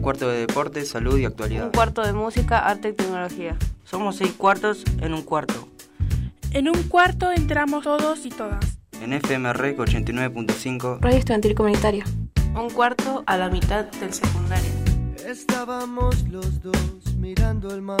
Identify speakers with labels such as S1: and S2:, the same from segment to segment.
S1: Un cuarto de deporte, salud y actualidad.
S2: Un cuarto de música, arte y tecnología.
S3: Somos seis cuartos en un cuarto.
S4: En un cuarto entramos todos y todas.
S1: En FMREC 89.5.
S2: Radio Estudiantil Comunitaria.
S5: Un cuarto a la mitad del secundario.
S6: Estábamos los dos mirando el mar.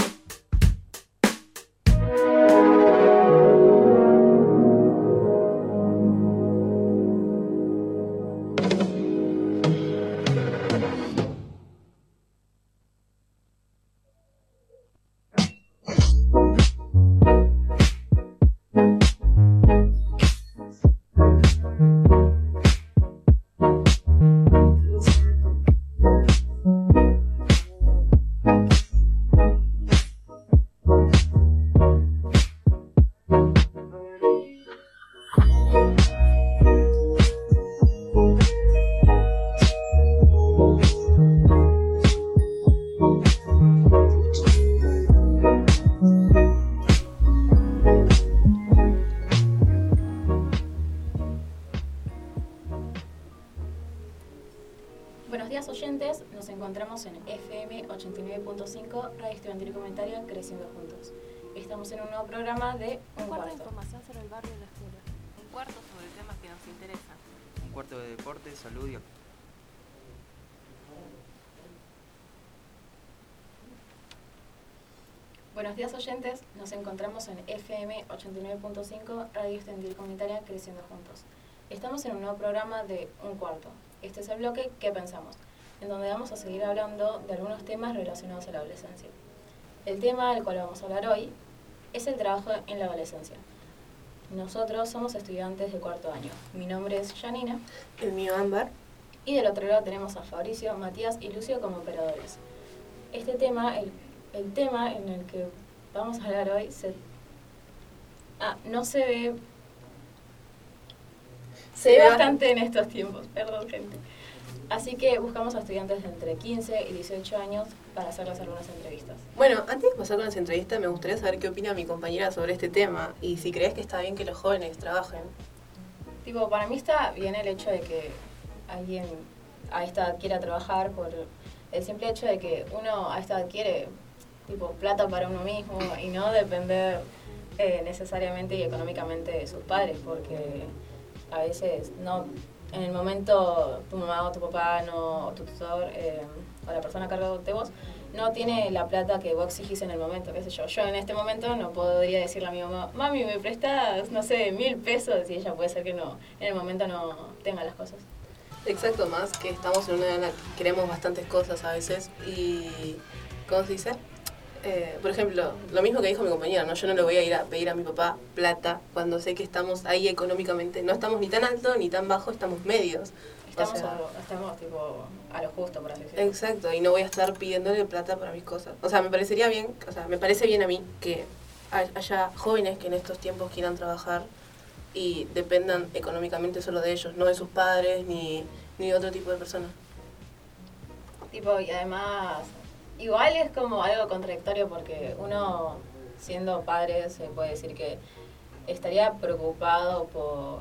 S7: Creciendo Juntos. Estamos en un nuevo programa de Un,
S2: cuarto de
S7: Cuarto.
S2: información sobre el barrio y la escuela.
S5: Un cuarto sobre temas que nos interesan.
S1: Un cuarto de deporte, salud y.
S7: Buenos días oyentes, nos encontramos en FM 89.5 Radio Estudiantil Comunitaria Creciendo Juntos. Estamos en un nuevo programa de Un Cuarto. Este es el bloque ¿Qué pensamos? En donde vamos a seguir hablando de algunos temas relacionados a la adolescencia. El tema del cual vamos a hablar hoy es el trabajo en la adolescencia. Nosotros somos estudiantes de cuarto año. Mi nombre es Janina
S5: El mío Ámbar.
S7: y del otro lado tenemos a Fabricio, Matías y Lucio como operadores. Este tema, el, el tema en el que vamos a hablar hoy, se, ah, no se ve, se ve bastante en estos tiempos, perdón gente. Así que buscamos a estudiantes de entre 15 y 18 años para hacerles algunas entrevistas.
S5: Bueno, antes de pasar con las entrevistas, me gustaría saber qué opina mi compañera sobre este tema y si crees que está bien que los jóvenes trabajen.
S7: Tipo, para mí está bien el hecho de que alguien a esta edad quiera trabajar por el simple hecho de que uno a esta edad quiere tipo plata para uno mismo y no depender eh, necesariamente y económicamente de sus padres porque a veces no en el momento tu mamá o tu papá no, o tu tutor eh, o la persona a cargo de vos no tiene la plata que vos exigís en el momento, qué sé yo. Yo en este momento no podría decirle a mi mamá, mami, me prestas, no sé, mil pesos y ella puede ser que no, en el momento no tenga las cosas.
S5: Exacto, más que estamos en una edad en la que queremos bastantes cosas a veces y... ¿Cómo se dice? Eh, por ejemplo, lo mismo que dijo mi compañera, ¿no? Yo no le voy a ir a pedir a mi papá plata cuando sé que estamos ahí económicamente. No estamos ni tan alto ni tan bajo, estamos medios. O
S7: Estamos,
S5: sea,
S7: a, estamos tipo a lo justo, por así decirlo.
S5: Exacto, y no voy a estar pidiéndole plata para mis cosas. O sea, me parecería bien, o sea, me parece bien a mí que hay- haya jóvenes que en estos tiempos quieran trabajar y dependan económicamente solo de ellos, no de sus padres ni, ni de otro tipo de personas.
S7: Tipo, y además, igual es como algo contradictorio porque uno, siendo padre, se puede decir que estaría preocupado por,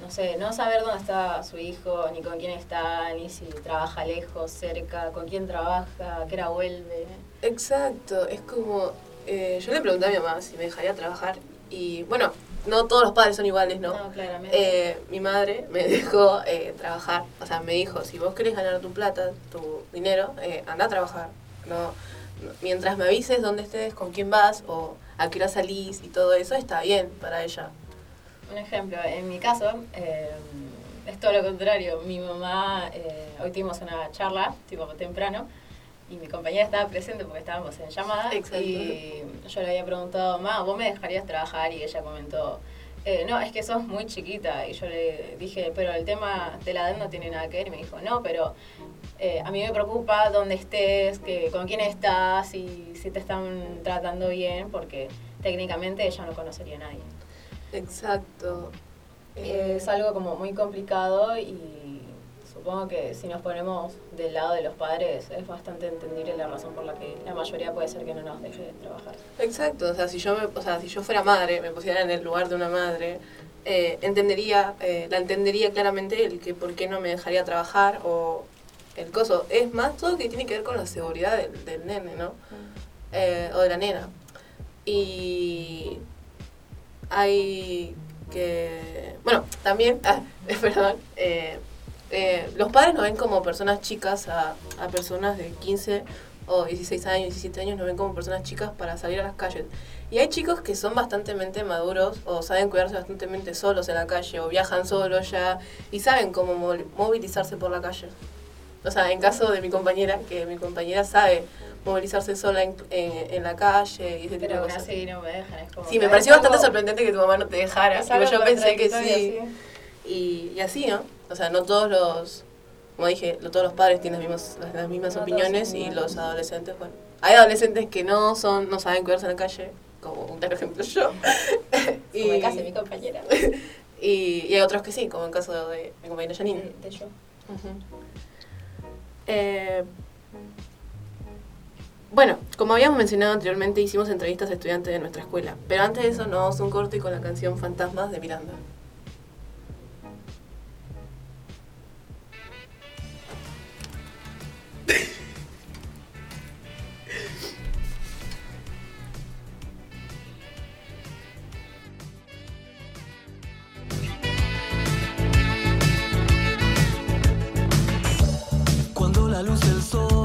S7: no sé, no saber dónde está su hijo, ni con quién está, ni si trabaja lejos, cerca, con quién trabaja, a qué hora vuelve.
S5: Exacto, es como, eh, yo le pregunté a mi mamá si me dejaría trabajar y bueno, no todos los padres son iguales, ¿no?
S7: No, claramente.
S5: Eh, mi madre me dejó eh, trabajar, o sea, me dijo, si vos querés ganar tu plata, tu dinero, eh, anda a trabajar. No, no- mientras me avises dónde estés, con quién vas o a qué hora salís y todo eso, está bien para ella.
S7: Un ejemplo, en mi caso, eh, es todo lo contrario. Mi mamá, eh, hoy tuvimos una charla, tipo temprano, y mi compañera estaba presente porque estábamos en llamada.
S5: Exacto.
S7: Y yo le había preguntado, ma, ¿vos me dejarías trabajar? Y ella comentó, eh, no, es que sos muy chiquita. Y yo le dije, pero el tema de la edad no tiene nada que ver. Y me dijo, no, pero eh, a mí me preocupa dónde estés, que, con quién estás y si te están tratando bien, porque técnicamente ella no conocería a nadie.
S5: Exacto. Eh,
S7: Es algo como muy complicado y supongo que si nos ponemos del lado de los padres es bastante entendible la razón por la que la mayoría puede ser que no nos deje de trabajar.
S5: Exacto, o sea, si yo, me, o sea, si yo fuera madre, me pusiera en el lugar de una madre, eh, entendería, eh, la entendería claramente el que por qué no me dejaría trabajar o el coso. Es más todo que tiene que ver con la seguridad del, nene, ¿no? Eh, o de la nena. Y hay que... Bueno, también, ah, perdón, eh, eh, los padres no ven como personas chicas a, a personas de 15 o 16 años, 17 años, no ven como personas chicas para salir a las calles. Y hay chicos que son bastante maduros o saben cuidarse bastante solos en la calle o viajan solos ya y saben cómo mo- movilizarse por la calle. O sea, en caso de mi compañera, que mi compañera sabe movilizarse sola en, en- en la calle y ese tipo
S7: Pero
S5: de
S7: aún
S5: cosas.
S7: así no me dejan. Es como
S5: Sí, me pareció bastante sorprendente que tu mamá no te dejara. Tipo, yo pensé que sí. Y, y así, ¿no? O sea, no todos los, como dije, no todos los padres tienen las mismas, las, las mismas
S7: No
S5: opiniones y los adolescentes, bueno. Hay adolescentes que no son, no saben cuidarse en la calle, como un claro ejemplo yo.
S7: Como en casa de mi compañera.
S5: y, y hay otros que sí, como en caso de mi compañera Janine.
S7: De, de yo.
S5: Ujú. Eh, bueno, como habíamos mencionado anteriormente, hicimos entrevistas a estudiantes de nuestra escuela. Pero antes de eso, nos vamos un corte con la canción Fantasmas de Miranda.
S8: la luz del sol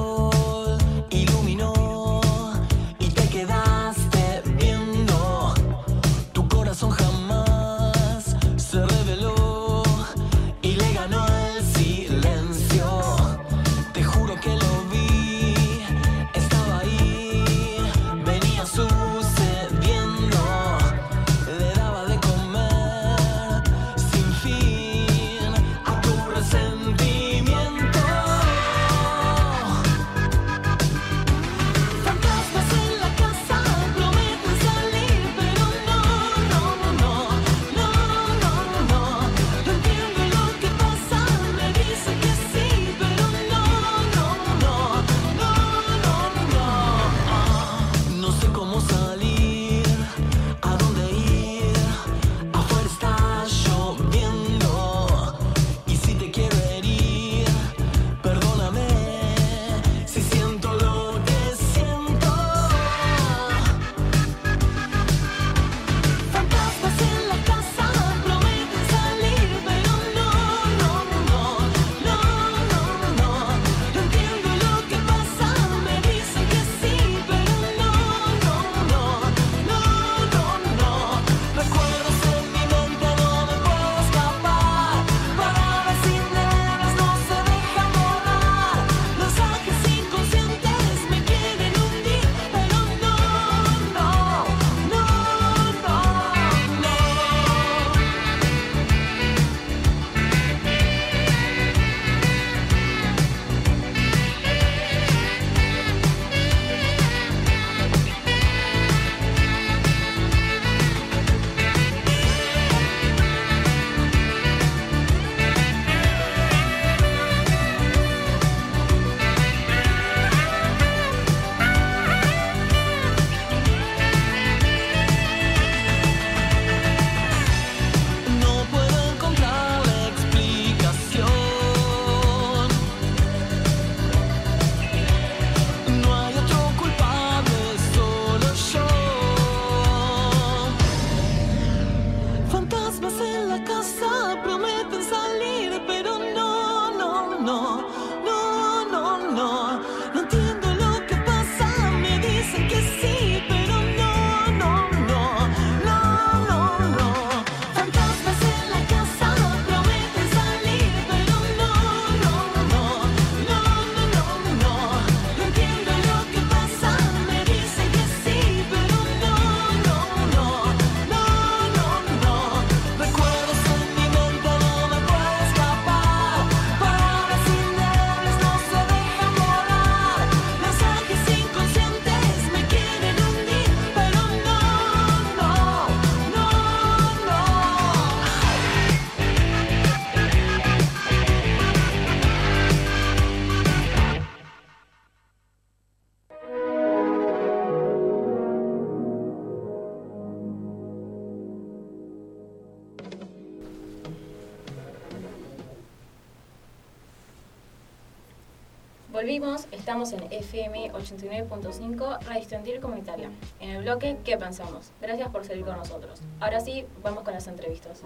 S7: estamos en FM 89.5 Radio Estudiantil Comunitaria. En el bloque ¿Qué pensamos? Gracias por seguir con nosotros. Ahora sí, vamos con las entrevistas.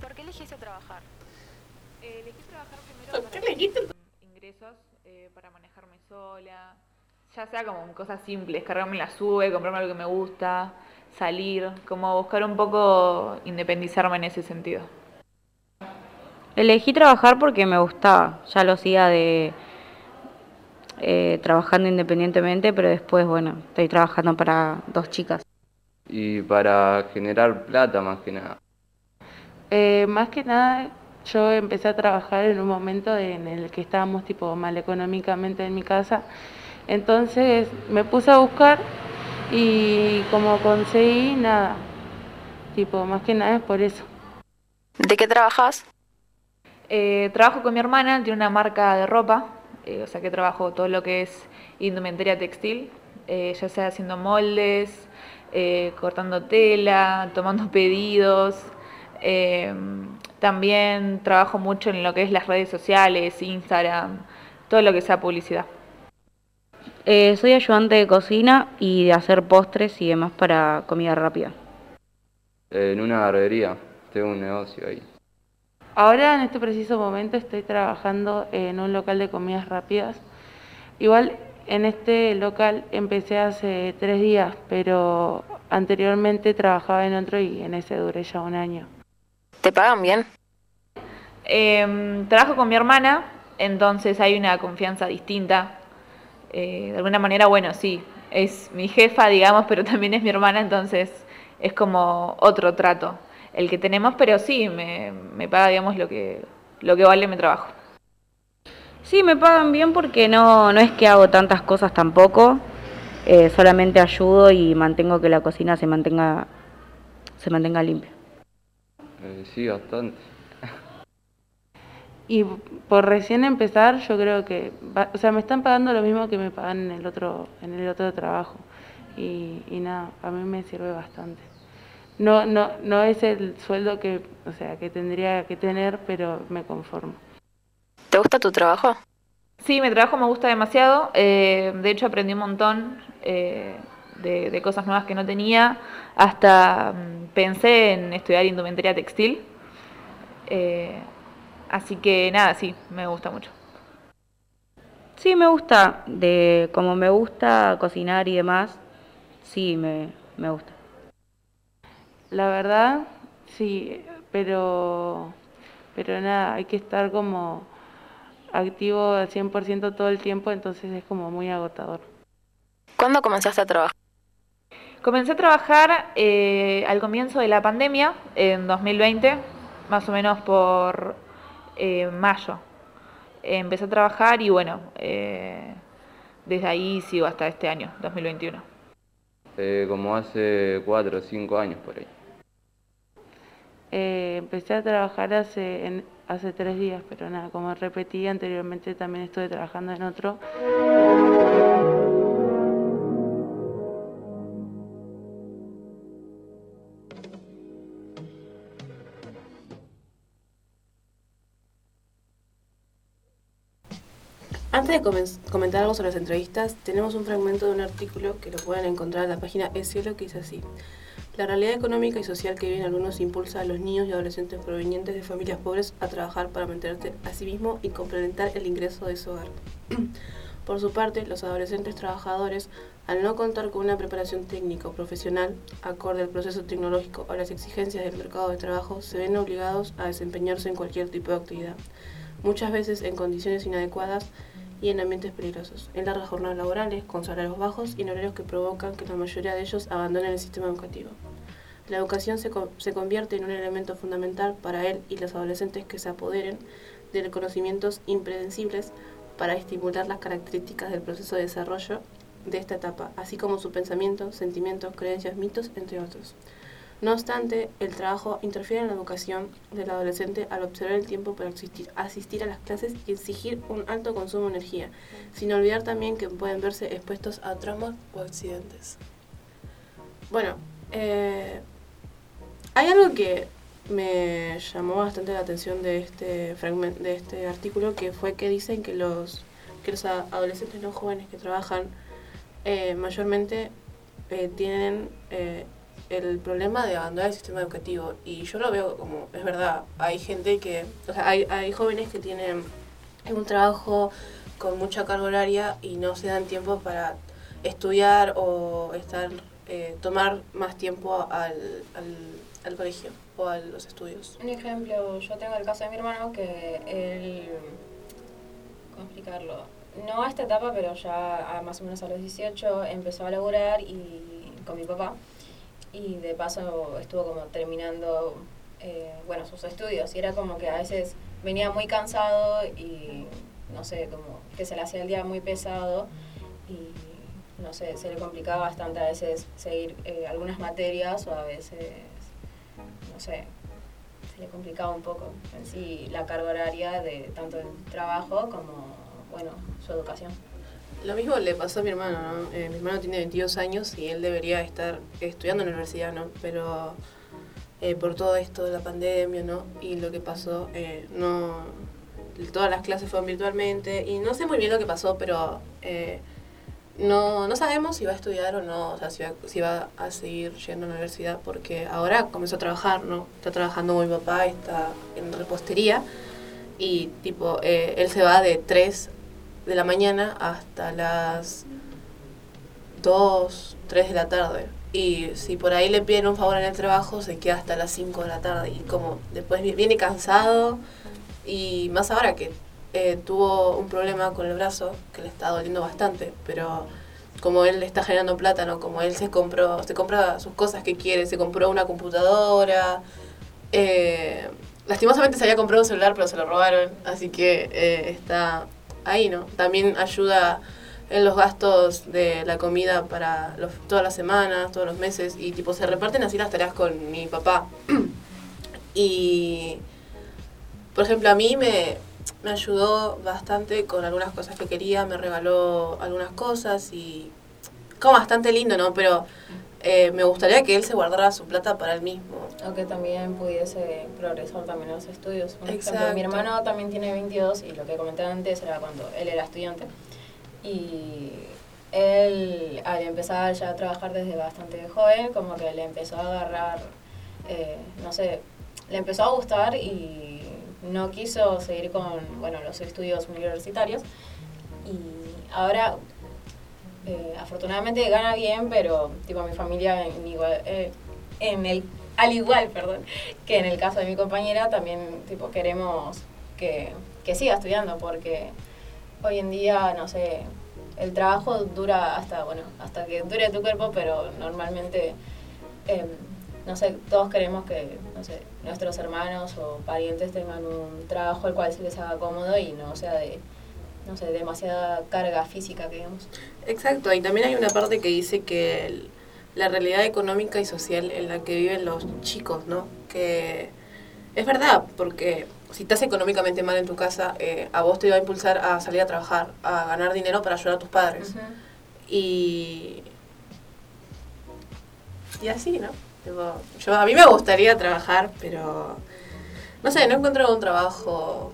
S2: ¿Por qué elegiste trabajar?
S9: Eh, elegí trabajar primero
S5: ¿Por
S9: para
S5: qué elegiste
S9: tener ingresos eh, para manejarme sola, ya sea como cosas simples, cargarme la sube, comprarme algo que me gusta, salir, como buscar un poco independizarme en ese sentido.
S10: Elegí trabajar porque me gustaba, ya lo hacía de eh, trabajando independientemente, pero después, bueno, estoy trabajando para dos chicas.
S11: Y para generar plata más que nada.
S12: Eh, más que nada, yo empecé a trabajar en un momento en el que estábamos tipo mal económicamente en mi casa. Entonces me puse a buscar y como conseguí nada, tipo más que nada es por eso.
S2: ¿De qué trabajas?
S9: Eh, trabajo con mi hermana, tiene una marca de ropa, eh, o sea que trabajo todo lo que es indumentaria textil, eh, ya sea haciendo moldes, eh, cortando tela, tomando pedidos. eh, también trabajo mucho en lo que es las redes sociales, Instagram, todo lo que sea publicidad.
S10: Eh, soy ayudante de cocina y de hacer postres y demás para comida rápida.
S11: En una barbería, tengo un negocio ahí.
S12: Ahora en este preciso momento estoy trabajando en un local de comidas rápidas. Igual en este local empecé hace tres días, pero anteriormente trabajaba en otro y en ese duré ya un año.
S2: ¿Te pagan bien?
S9: Eh, trabajo con mi hermana, entonces hay una confianza distinta. Eh, de alguna manera, bueno, sí, es mi jefa, digamos, pero también es mi hermana, entonces es como otro trato el que tenemos, pero sí, me, me paga, digamos, lo que, lo que vale mi trabajo.
S10: Sí, me pagan bien porque no, no es que hago tantas cosas tampoco, eh, solamente ayudo y mantengo que la cocina se mantenga, se mantenga limpia.
S11: Eh, sí, bastante.
S12: Y por recién empezar, yo creo que, va- o sea, me están pagando lo mismo que me pagan en el otro, en el otro trabajo. Y, y nada, a mí me sirve bastante. No, no, no es el sueldo que, o sea, que tendría que tener, pero me conformo.
S2: ¿Te gusta tu trabajo?
S9: Sí, mi trabajo me gusta demasiado. eh, de hecho, aprendí un montón eh, de, de cosas nuevas que no tenía. Hasta mm, pensé en estudiar indumentaria textil. Eh, así que nada, sí, me gusta mucho.
S10: Sí, me gusta, de como me gusta cocinar y demás, sí, me, me gusta.
S12: La verdad, sí, pero, pero nada, hay que estar como activo al 100% todo el tiempo, entonces es como muy agotador.
S2: ¿Cuándo comenzaste a trabajar?
S9: Comencé a trabajar eh, al comienzo de la pandemia, en 2020, más o menos por eh, mayo. Empecé a trabajar y bueno, eh, desde ahí sigo hasta este año, 2021.
S11: Eh, como hace cuatro o cinco años por ahí.
S12: Eh, empecé a trabajar hace, hace tres días, pero nada, como repetí anteriormente, también estuve trabajando en otro.
S5: Antes de comen- comentar algo sobre las entrevistas, tenemos un fragmento de un artículo que lo pueden encontrar en la página Es Cielo que dice así. La realidad económica y social que viven algunos impulsa a los niños y adolescentes provenientes de familias pobres a trabajar para mantenerse a sí mismo y complementar el ingreso de su hogar. Por su parte, los adolescentes trabajadores, al no contar con una preparación técnica o profesional acorde al proceso tecnológico o las exigencias del mercado de trabajo, se ven obligados a desempeñarse en cualquier tipo de actividad, muchas veces en condiciones inadecuadas y en ambientes peligrosos, en largas jornadas laborales, con salarios bajos y en horarios que provocan que la mayoría de ellos abandonen el sistema educativo. La educación se, se convierte en un elemento fundamental para él y los adolescentes que se apoderen de conocimientos impredecibles para estimular las características del proceso de desarrollo de esta etapa, así como su pensamiento, sentimientos, creencias, mitos, entre otros. No obstante, el trabajo interfiere en la educación del adolescente al observar el tiempo para asistir, a las clases y exigir un alto consumo de energía, sin olvidar también que pueden verse expuestos a traumas o accidentes. Bueno, eh, hay algo que me llamó bastante la atención de este fragmento, de este artículo, que fue que dicen que los, que los adolescentes no jóvenes que trabajan eh, mayormente eh, tienen eh, el problema de abandonar el sistema educativo. Y yo lo veo como, es verdad, hay gente que, o sea, hay, hay jóvenes que tienen un trabajo con mucha carga horaria y no se dan tiempo para estudiar o estar, eh, tomar más tiempo al, al, colegio o a los estudios.
S7: Un ejemplo, yo tengo el caso de mi hermano que él, ¿cómo explicarlo? No a esta etapa, pero ya a más o menos a los 18 empezó a laburar y con mi papá y de paso estuvo como terminando, eh, bueno, sus estudios y era como que a veces venía muy cansado y no sé, como que se le hacía el día muy pesado y no sé, se le complicaba bastante a veces seguir eh, algunas materias o a veces, no sé, se le complicaba un poco en sí la carga horaria de tanto el trabajo como, bueno, su educación.
S5: Lo mismo le pasó a mi hermano, ¿no? Eh, mi hermano tiene 22 años y él debería estar estudiando en la universidad, ¿no? Pero eh, por todo esto de la pandemia, ¿no? Y lo que pasó, eh, no... Todas las clases fueron virtualmente y no sé muy bien lo que pasó, pero no, no sabemos si va a estudiar o no, o sea, si va, si va a seguir yendo a la universidad, porque ahora comenzó a trabajar, ¿no? Está trabajando con mi papá, está en repostería y tipo, él se va de 3 de la mañana hasta las 2, 3 de la tarde. Y si por ahí le piden un favor en el trabajo, se queda hasta las 5 de la tarde. Y como después vi- viene cansado y más ahora que eh, tuvo un problema con el brazo, que le está doliendo bastante, pero como él le está generando plata, ¿no? Como él se compró, se compra sus cosas que quiere, se compró una computadora, eh, lastimosamente se había comprado un celular pero se lo robaron, así que eh, está ahí, ¿no? También ayuda en los gastos de la comida para los, todas las semanas, todos los meses, y tipo se reparten así las tareas con mi papá. y, por ejemplo, a mí me, me ayudó bastante con algunas cosas que quería, me regaló algunas cosas y como bastante lindo, ¿no? Pero eh, me gustaría que él se guardara su plata para él mismo.
S7: O que también pudiese progresar también en los estudios. Por ejemplo,
S5: Exacto.
S7: mi hermano también tiene 22 y lo que comenté antes era cuando él era estudiante. Y él, al empezar ya a trabajar desde bastante joven, como que le empezó a agarrar, eh, no sé, le empezó a gustar y no quiso seguir con, bueno, los estudios universitarios. Y ahora, eh, afortunadamente gana bien, pero tipo mi familia en igual, eh, en el, al igual, perdón, que en el caso de mi compañera, también tipo queremos que, que siga estudiando porque hoy en día, no sé, el trabajo dura hasta, bueno, hasta que dure tu cuerpo, pero normalmente, em, no sé, todos queremos que, no sé, nuestros hermanos o parientes tengan un trabajo el cual se les haga cómodo y no sea de, no sé, demasiada carga física, que digamos.
S5: Exacto, y también hay una parte que dice que el- la realidad económica y social en la que viven los chicos, ¿no? Que es verdad, porque si estás económicamente mal en tu casa, eh, a vos te va a impulsar a salir a trabajar, a ganar dinero para ayudar a tus padres. Y. Y así, ¿no? Tipo, yo, a mí me gustaría trabajar, pero. No sé, no encuentro un trabajo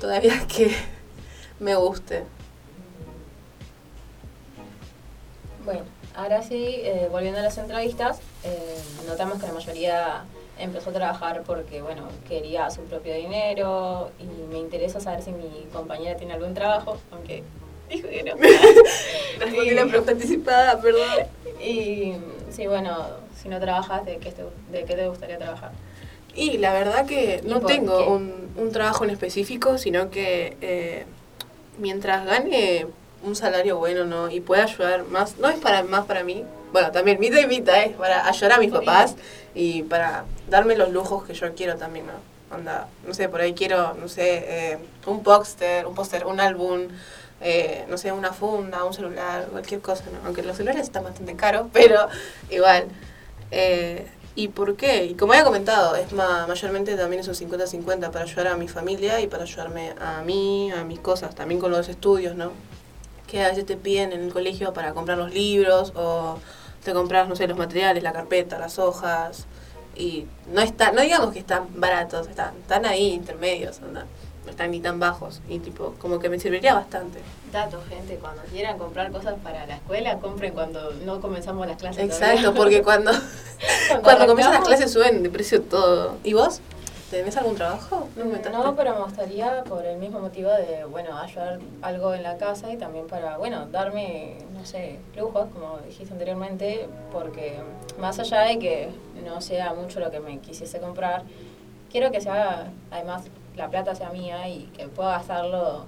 S5: todavía que me guste.
S7: Bueno, ahora sí, eh, volviendo a las entrevistas, eh, notamos que la mayoría empezó a trabajar porque, bueno, quería su propio dinero y me interesa saber si mi compañera tiene algún trabajo, aunque dijo que no.
S5: Respondí la pregunta anticipada, perdón.
S7: Y sí, bueno, si no trabajas, ¿de qué te, de qué te gustaría trabajar?
S5: Y la verdad que no
S7: ¿Y por
S5: tengo un, un trabajo en específico, sino que eh, mientras gane un salario bueno no y pueda ayudar más, no es para más para mí, bueno, también mitad y mitad es para ayudar a mis papás y para darme los lujos que yo quiero también, ¿no? Onda, no sé, por ahí quiero, no sé, eh, un póster, un póster, un álbum, eh, no sé, una funda, un celular, cualquier cosa, ¿no? Aunque los celulares están bastante caros, pero igual. Eh, ¿Y por qué? Y como había comentado, es ma- mayormente también es un 50-50 para ayudar a mi familia y para ayudarme a mí, a mis cosas, también con los estudios, ¿no? Que a veces te piden en el colegio para comprar los libros o te compras, no sé, los materiales, la carpeta, las hojas. y no está, no digamos que están baratos, están, están ahí intermedios, onda, no están ni tan bajos y tipo, como que me serviría bastante.
S7: Dato, gente, cuando quieran comprar cosas para la escuela, compren cuando no comenzamos las clases.
S5: Exacto,
S7: todavía.
S5: porque cuando,
S7: Cuando
S5: cuando comienzan las clases suben de precio todo. ¿Y vos? ¿Tenés algún trabajo? No.
S7: No, pero me gustaría por el mismo motivo de, bueno, ayudar algo en la casa y también para, bueno, darme, no sé, lujos, como dijiste anteriormente, porque más allá de que no sea mucho lo que me quisiese comprar, quiero que sea, además, la plata sea mía y que pueda gastarlo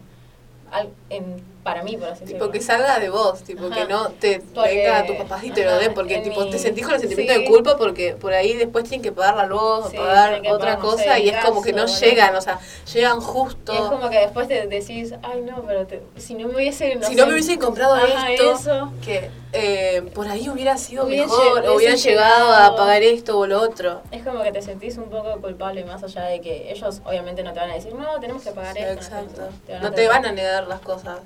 S7: al- en, para mí, por así decirlo.
S5: Tipo, que salga de vos, tipo, que no te
S7: Porque-
S5: venga a tus papás y te lo den, porque tipo,
S7: mi-
S5: te sentís con el sentimiento
S7: sí.
S5: de culpa porque por ahí después tienen que pagar la luz
S7: Sí,
S5: o pagar otra
S7: pagar, no sé,
S5: cosa y es como que no llegan, o sea, llegan justo.
S7: Y es como que después te decís, ay no, pero te- si no me hubiese...
S5: si
S7: sé,
S5: no me hubiesen comprado
S7: ajá,
S5: esto,
S7: eso.
S5: que eh, por ahí hubiera sido mejor, o hubieran llegado a pagar esto o lo otro.
S7: Es como que te sentís un poco culpable más allá de que ellos obviamente no te van a decir, no, tenemos que pagar esto.
S5: Exacto.
S7: Te van a
S5: No te van a negar las cosas.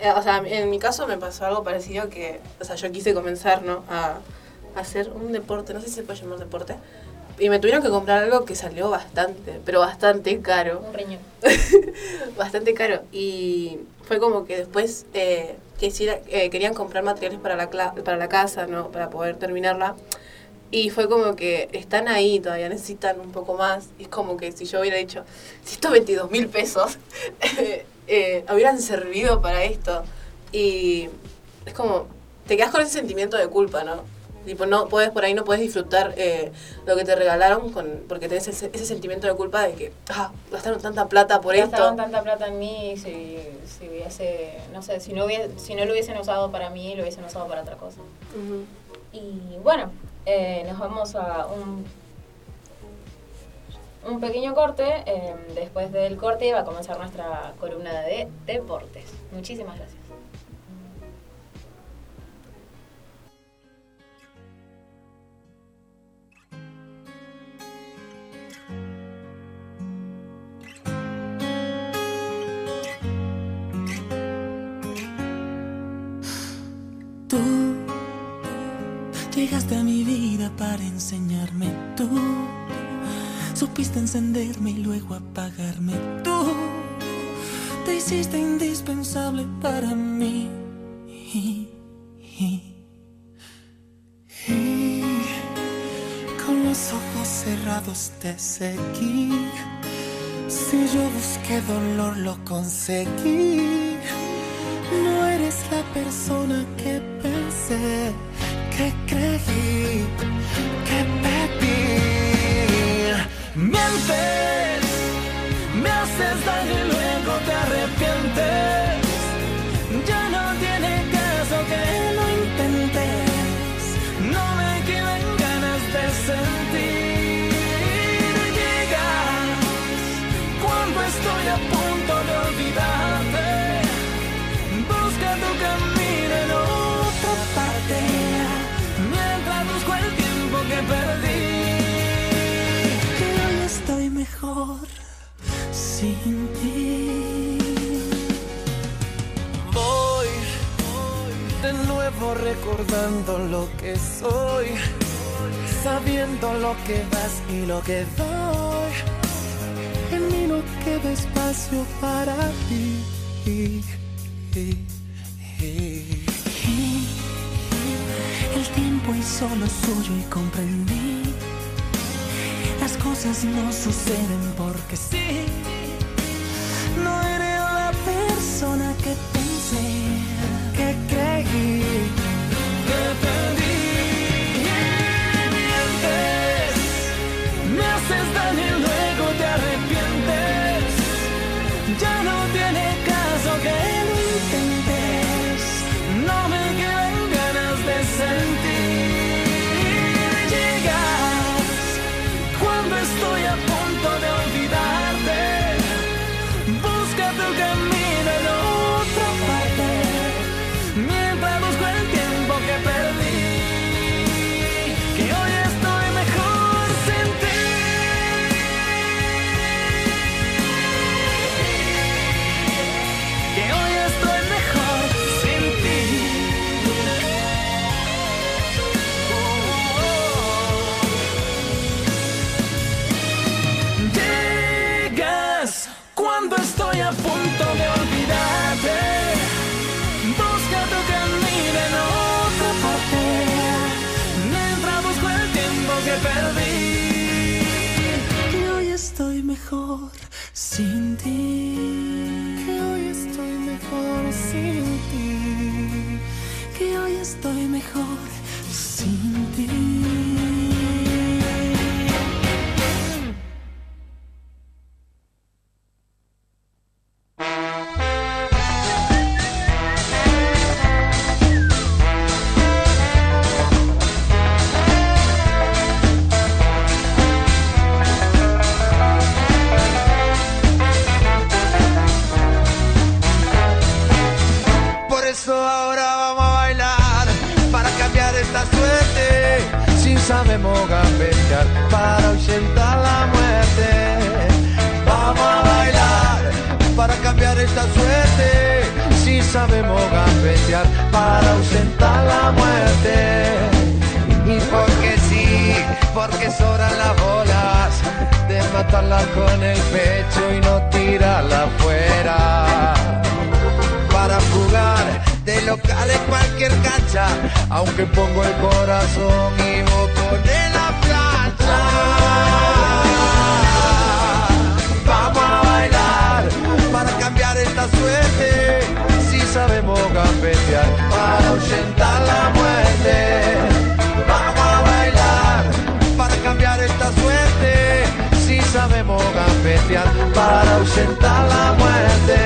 S5: Eh, o sea, en mi caso me pasó algo parecido que, o sea, yo quise comenzar, ¿no? A, a hacer un deporte, no sé si se puede llamar deporte. Y me tuvieron que comprar algo que salió bastante, pero bastante caro.
S7: Un riñón.
S5: bastante caro. Y fue como que después eh, quisiera, eh, querían comprar materiales para la, para la casa, ¿no? Para poder terminarla. Y fue como que están ahí todavía, necesitan un poco más. Y es como que si yo hubiera dicho, si estos 22 mil pesos eh, hubieran servido para esto. Y es como, te quedas con ese sentimiento de culpa, ¿no? Tipo, no puedes, por ahí no puedes disfrutar eh, lo que te regalaron con, porque tenés ese, ese sentimiento de culpa de que, ah, gastaron tanta plata por
S7: Gastaron
S5: esto.
S7: tanta plata en mí si, si hubiese, no sé, si no, hubiese, si no lo hubiesen usado para mí, lo hubiesen usado para otra cosa.
S5: Ujú.
S7: Y bueno, eh, nos vamos a un, un pequeño corte. eh, después del corte va a comenzar nuestra columna de deportes. Muchísimas gracias.
S13: Supiste encenderme y luego apagarme. Tú te hiciste indispensable para mí. Con los ojos cerrados te seguí. Si yo busqué dolor, lo conseguí. No eres la persona que pensé, que creí, que pedí. Voy de nuevo recordando lo que soy Sabiendo lo que das y lo que doy En mí no queda espacio para ti el tiempo hizo lo suyo y comprendí. Las cosas no suceden porque sí.
S8: Sin ti. Para ahuyentar la muerte. Y porque sí, porque sobran las bolas de matarla con el pecho y no tirarla afuera para jugar de local en cualquier cancha, aunque pongo el corazón y la sabemos gambetear para ahuyentar la muerte. Vamos a bailar para cambiar esta suerte, si sabemos gambetear para ahuyentar la muerte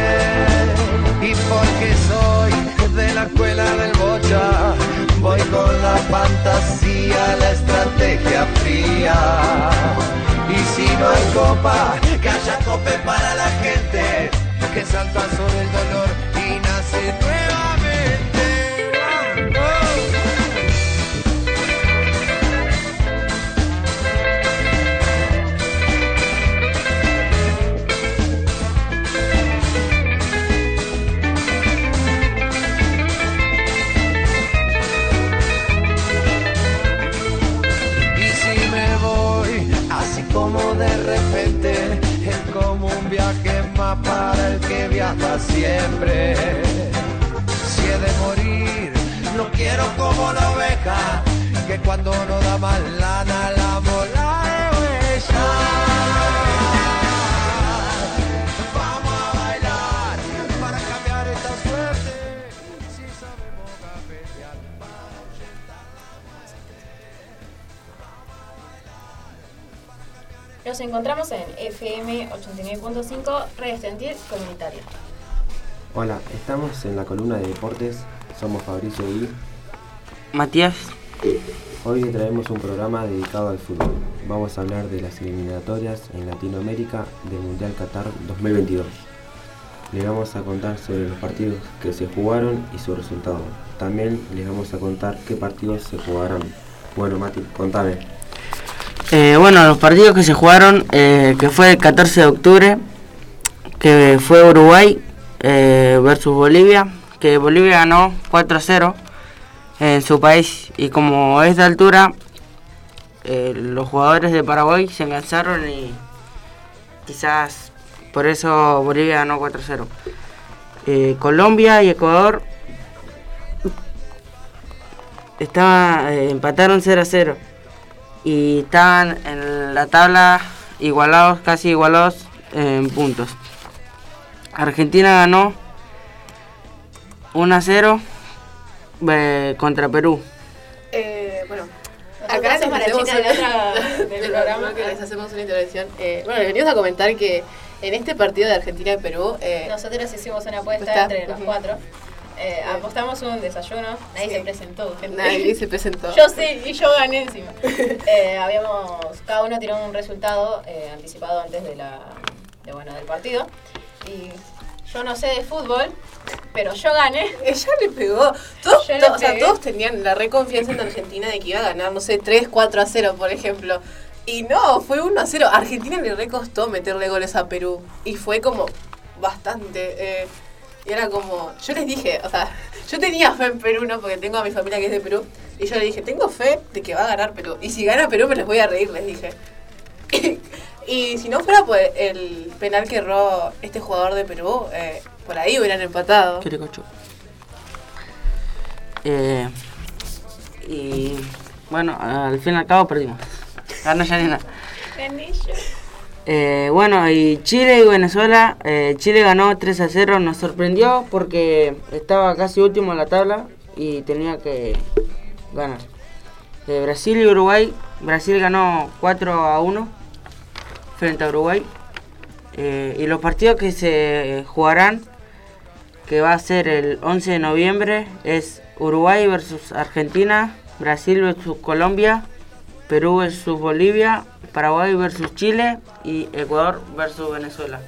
S8: y porque soy de la escuela del bocha, voy con la fantasía, la estrategia fría. Y si no hay copa, que haya cope para la gente, que salta sobre el dolor y nace nuevamente. El que viaja siempre. Si he de morir, no quiero como la oveja, que cuando no da más lana la
S7: Nos encontramos en FM 89.5 Red Estudiantil Comunitaria.
S14: Hola, estamos en la columna de deportes. Somos Fabricio y
S3: Matías.
S14: Hoy le traemos un programa dedicado al fútbol. Vamos a hablar de las eliminatorias en Latinoamérica del Mundial Qatar 2022. Le vamos a contar sobre los partidos que se jugaron y su resultado. También les vamos a contar qué partidos se jugarán. Bueno, Mati, contame.
S3: Eh, bueno, los partidos que se jugaron, eh, que fue el 14 de octubre, que fue Uruguay eh, versus Bolivia, que Bolivia ganó 4 a 0 en su país y como es de altura, eh, los jugadores de Paraguay se cansaron y quizás por eso Bolivia ganó 4 a 0. Eh, Colombia y Ecuador estaba, empataron 0 a 0 y estaban en la tabla igualados, casi igualados en puntos. Argentina ganó 1 a 0 eh, contra Perú.
S5: Eh, bueno,
S7: Acá
S5: les
S7: hacemos china de la
S5: una-
S7: otra- del programa.
S5: que les hacemos una intervención. Eh, bueno, les venimos a comentar que en este partido de Argentina y Perú, eh,
S7: Nosotros hicimos una apuesta
S5: Está.
S7: entre los cuatro. Eh, apostamos un desayuno, nadie
S5: Sí.
S7: se presentó. gente.
S5: nadie se presentó.
S7: Yo sí, y yo gané encima. Eh, habíamos, cada uno tiró un resultado eh, anticipado antes de la, de, bueno, del partido. Y yo no sé de fútbol, pero yo gané.
S5: Ella le pegó. Todos, to- o sea, todos tenían la reconfianza en Argentina de que iba a ganar, no sé, 3, 4 a 0, por ejemplo. Y no, fue 1 a 0. Argentina le recostó meterle goles a Perú. Y fue como bastante. eh, y era como. Yo les dije, o sea, yo tenía fe en Perú, ¿no? Porque tengo a mi familia que es de Perú. Y yo le dije, tengo fe de que va a ganar Perú. Y si gana Perú, me les voy a reír, les dije. y si no fuera por el penal que erró este jugador de Perú, eh, por ahí hubieran empatado.
S3: ¿Qué le cocho? Eh, y bueno, al fin y al cabo perdimos. Ganó Yanina.
S7: Gané yo.
S3: Eh, bueno, y Chile y Venezuela, eh, Chile ganó 3 a 0, nos sorprendió porque estaba casi último en la tabla y tenía que ganar. Eh, Brasil y Uruguay, Brasil ganó 4 a 1 frente a Uruguay. Y los partidos que se jugarán, que va a ser el 11 de noviembre, es Uruguay versus Argentina, Brasil versus Colombia, Perú versus Bolivia, Paraguay versus Chile y Ecuador versus Venezuela.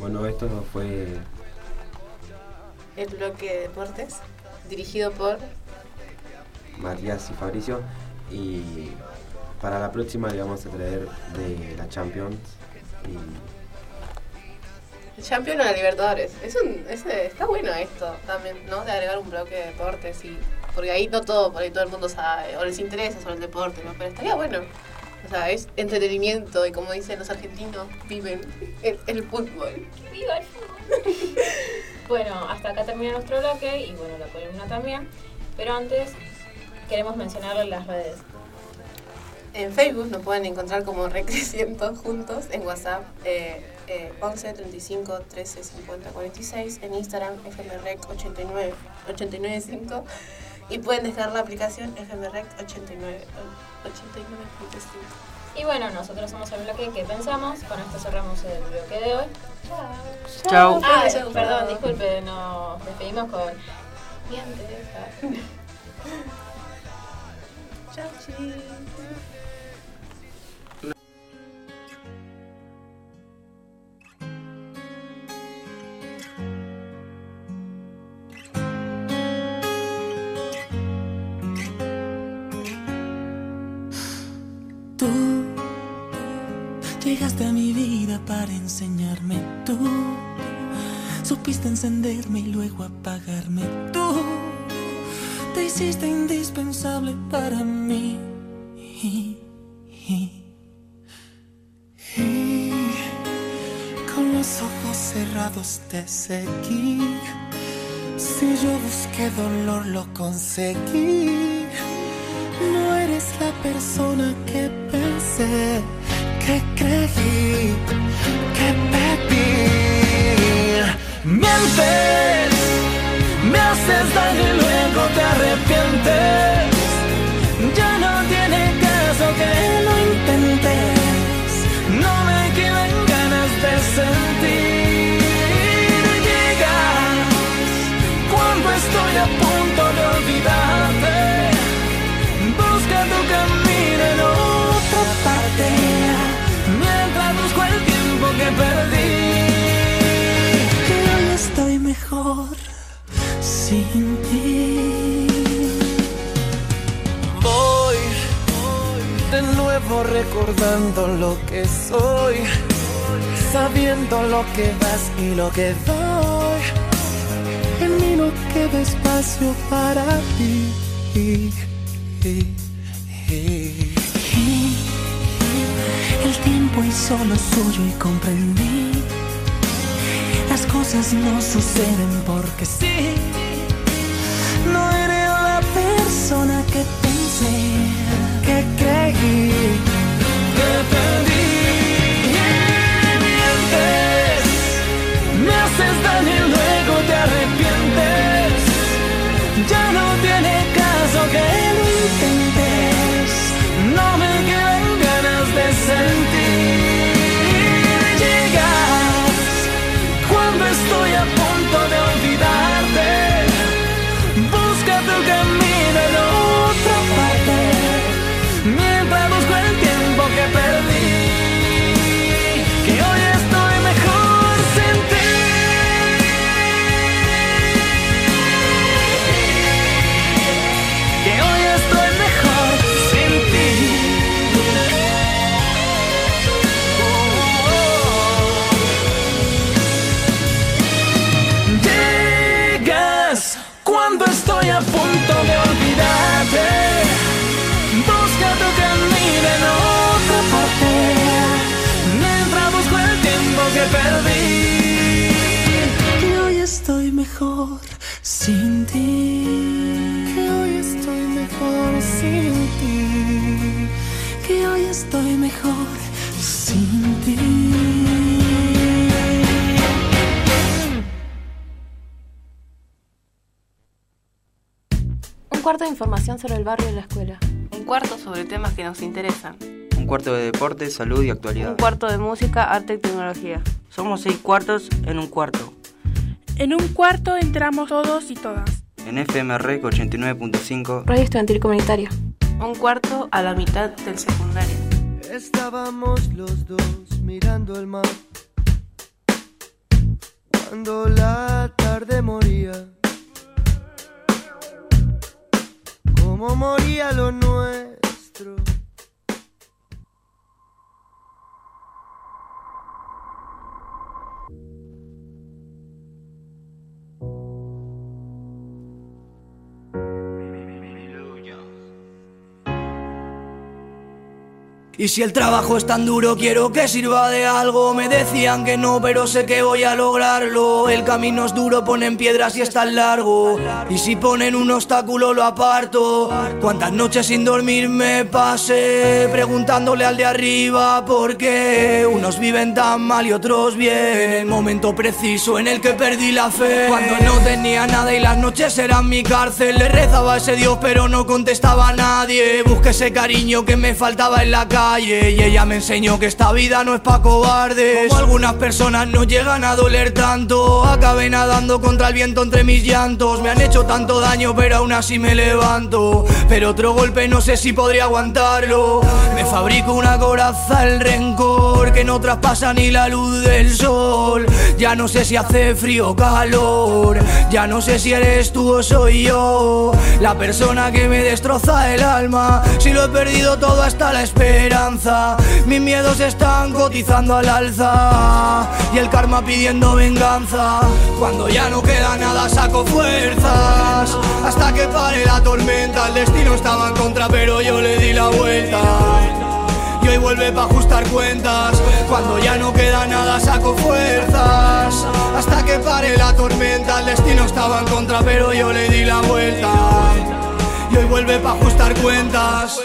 S14: Bueno, esto fue
S5: El bloque de deportes, dirigido por
S14: Matías y Fabricio. Y para la próxima le vamos a traer de la Champions. Y
S5: el Champion a la Libertadores. Es un, es- está bueno esto también, ¿no? De agregar un bloque de deportes y. Porque ahí no todo, por ahí todo el mundo sabe, o les interesa sobre el deporte, ¿no? Pero estaría bueno. O sea, es entretenimiento y como dicen los argentinos, viven el, el fútbol.
S7: ¡Viva el fútbol! bueno, hasta acá termina nuestro bloque y bueno, la columna también. Pero antes queremos mencionarle las redes.
S5: En Facebook nos pueden encontrar como Recreciendo juntos, en WhatsApp eh, eh, 11 35 13 50 46, en Instagram FMREC 89 895 y pueden descargar la aplicación FMREC 89 89.5.
S7: Y bueno, nosotros somos el bloque que pensamos. Con esto cerramos el bloque de hoy.
S3: Chao.
S7: Ah,
S5: Chao.
S7: perdón, disculpe, nos despedimos con. Bien, Teresa.
S5: Chao,
S15: para enseñarme. Tú supiste encenderme y luego apagarme. Tú te hiciste indispensable para mí. Con los ojos cerrados te seguí. Si yo busqué dolor, lo conseguí. No eres la persona que pensé, que creí, que pedí. Mientes, me haces daño y luego te arrepientes. Sin ti Voy de nuevo recordando lo que soy Sabiendo lo que das y lo que doy En mí no queda espacio para ti el tiempo hizo lo suyo y comprendí. Las cosas no suceden porque sí. No eres la persona que pensé, que creí, que perdí. Mientes, me haces daño y luego te arrepientes. Mejor sin ti. Que hoy estoy mejor sin ti. Que hoy estoy mejor sin ti.
S16: Un cuarto de información sobre el barrio y la escuela.
S5: Un cuarto sobre temas que nos interesan.
S1: Un cuarto de deporte, salud y actualidad.
S17: Un cuarto de música, arte y tecnología.
S3: Somos seis cuartos en un cuarto.
S4: En un cuarto entramos todos y todas.
S1: En FM REC 89.5.
S16: Radio Estudiantil Comunitaria.
S5: Un cuarto a la mitad del secundario.
S6: Estábamos los dos mirando el mar. Cuando la tarde moría. Como moría lo nuestro.
S18: Y si el trabajo es tan duro, quiero que sirva de algo. Me decían que no, pero sé que voy a lograrlo. El camino es duro, ponen piedras y es tan largo. Y si ponen un obstáculo, lo aparto. Cuántas noches sin dormir me pasé, preguntándole al de arriba por qué. Unos viven tan mal y otros bien. El momento preciso en el que perdí la fe. Cuando no tenía nada y las noches eran mi cárcel. Le rezaba a ese Dios, pero no contestaba a nadie. Busqué ese cariño que me faltaba en la y ella me enseñó que esta vida no es pa' cobardes. Como algunas personas no llegan a doler tanto, acabé nadando contra el viento entre mis llantos. Me han hecho tanto daño, pero aún así me levanto. Pero otro golpe no sé si podría aguantarlo. Me fabrico una coraza el rencor que no traspasa ni la luz del sol. Ya no sé si hace frío o calor, ya no sé si eres tú o soy yo. La persona que me destroza el alma, si lo he perdido todo hasta la espera. Mis miedos están cotizando al alza y el karma pidiendo venganza. Cuando ya no queda nada saco fuerzas hasta que pare la tormenta. El destino estaba en contra pero yo le di la vuelta. Y hoy vuelve para ajustar cuentas. Cuando ya no queda nada saco fuerzas hasta que pare la tormenta. El destino estaba en contra pero yo le di la vuelta. Y hoy vuelve para ajustar cuentas.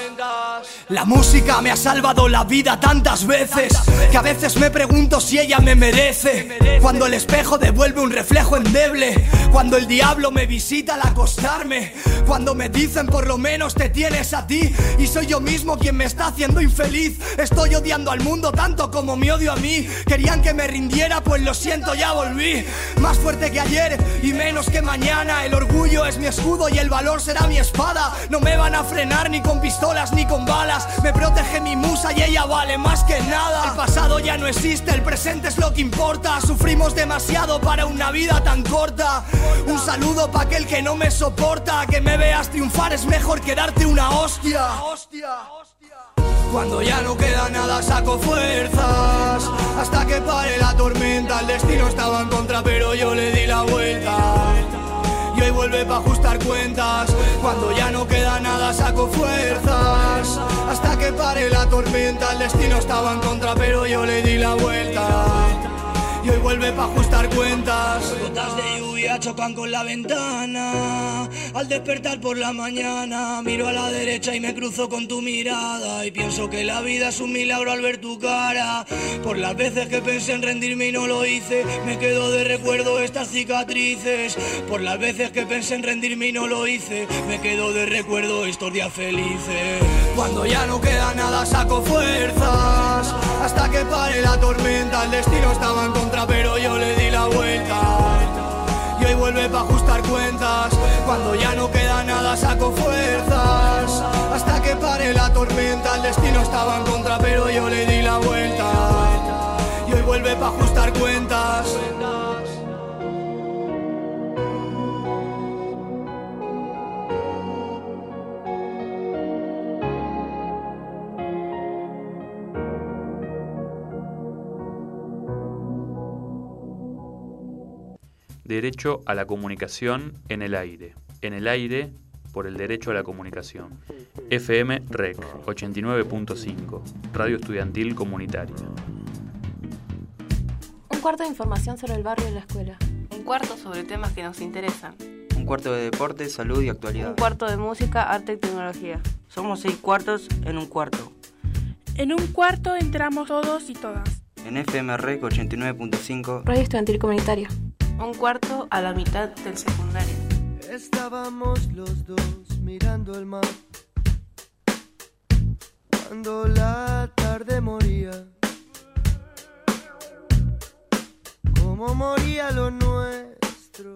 S18: La música me ha salvado la vida tantas veces que a veces me pregunto si ella me merece. Cuando el espejo devuelve un reflejo endeble, cuando el diablo me visita al acostarme, cuando me dicen por lo menos te tienes a ti y soy yo mismo quien me está haciendo infeliz. Estoy odiando al mundo tanto como me odio a mí. Querían que me rindiera, pues lo siento, ya volví. Más fuerte que ayer y menos que mañana. El orgullo es mi escudo y el valor será mi espada. No me van a frenar ni con pistolas ni con balas. Me protege mi musa y ella vale más que nada. El pasado ya no existe, el presente es lo que importa. Sufrimos demasiado para una vida tan corta. Un saludo para aquel que no me soporta. Que me veas triunfar es mejor que darte una hostia. Cuando ya no queda nada saco fuerzas Hasta que pare la tormenta El destino estaba en contra pero yo le di la vuelta Y vuelve para ajustar cuentas. Cuando ya no queda nada saco fuerzas. Hasta que pare la tormenta El destino estaba en contra pero yo le di la vuelta y hoy vuelve para ajustar cuentas. Gotas de lluvia chocan con la ventana. Al despertar por la mañana, miro a la derecha y me cruzo con tu mirada. Y pienso que la vida es un milagro al ver tu cara. Por las veces que pensé en rendirme y no lo hice, me quedo de recuerdo estas cicatrices. Por las veces que pensé en rendirme y no lo hice, me quedo de recuerdo estos días felices. Cuando ya no queda nada, saco fuerzas. Hasta que pare la tormenta, el destino estaba en contra pero yo le di la vuelta. Y hoy vuelve para ajustar cuentas. Cuando ya no queda nada, saco fuerzas. Hasta que pare la tormenta, el destino estaba en contra, pero yo le di la vuelta. Y hoy vuelve para ajustar cuentas.
S19: Derecho a la comunicación en el aire. En el aire por el derecho a la comunicación. FM REC 89.5, Radio Estudiantil Comunitaria.
S16: Un cuarto de información sobre el barrio y la escuela.
S5: Un cuarto sobre temas que nos interesan.
S1: Un cuarto de deporte, salud y actualidad.
S17: Un cuarto de música, arte y tecnología.
S3: Somos seis cuartos en un cuarto.
S4: En un cuarto entramos todos y todas.
S1: En FM Rec 89.5.
S16: Radio Estudiantil Comunitaria.
S17: Un cuarto a la mitad del secundario.
S6: Estábamos los dos mirando el mar. Cuando la tarde moría. Como moría lo nuestro.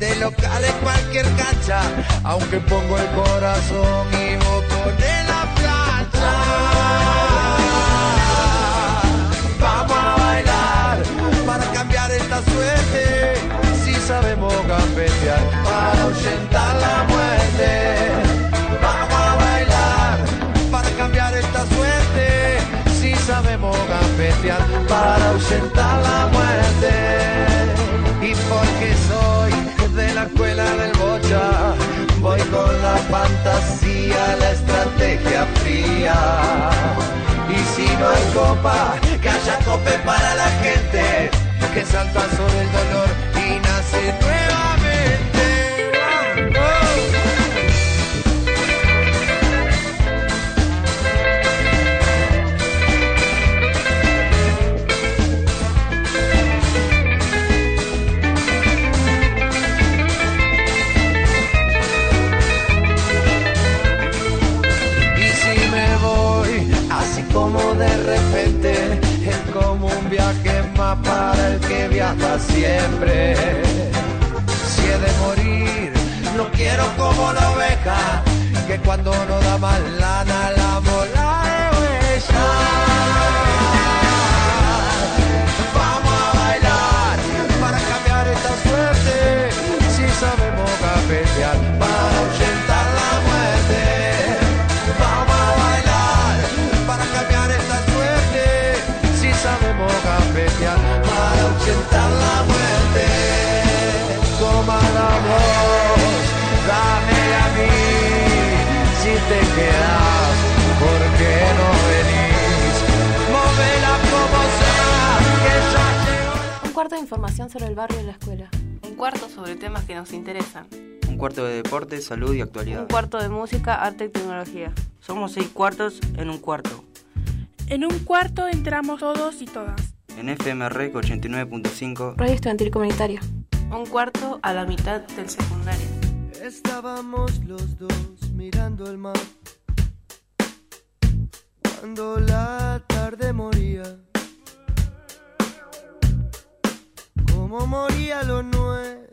S8: de local en cualquier cancha, aunque pongo el corazón y vos pones la plancha. Vamos a bailar para cambiar esta suerte, si sabemos gambetear para ahuyentar la muerte. Vamos a bailar para cambiar esta suerte, si sabemos gambetear para ahuyentar la muerte que haya cope para la gente, que salta sobre el dolor y nace viaja siempre. Si he de morir, no quiero como la oveja, que cuando no da más lana la mola de huella. Te quedas, ¿por qué no venís? Móvela como sea, que ya llegó.
S16: Un cuarto de información sobre el barrio y la escuela.
S17: Un cuarto sobre temas que nos interesan.
S1: Un cuarto de deporte, salud y actualidad.
S17: Un cuarto de música, arte y tecnología.
S3: Somos seis cuartos en un cuarto.
S4: En un cuarto entramos todos y todas.
S1: En FM Rec 89.5.
S16: Radio Estudiantil Comunitaria.
S17: Un cuarto a la mitad del secundario.
S6: Estábamos los dos mirando el mar. Cuando la tarde moría. Como moría lo nuestro.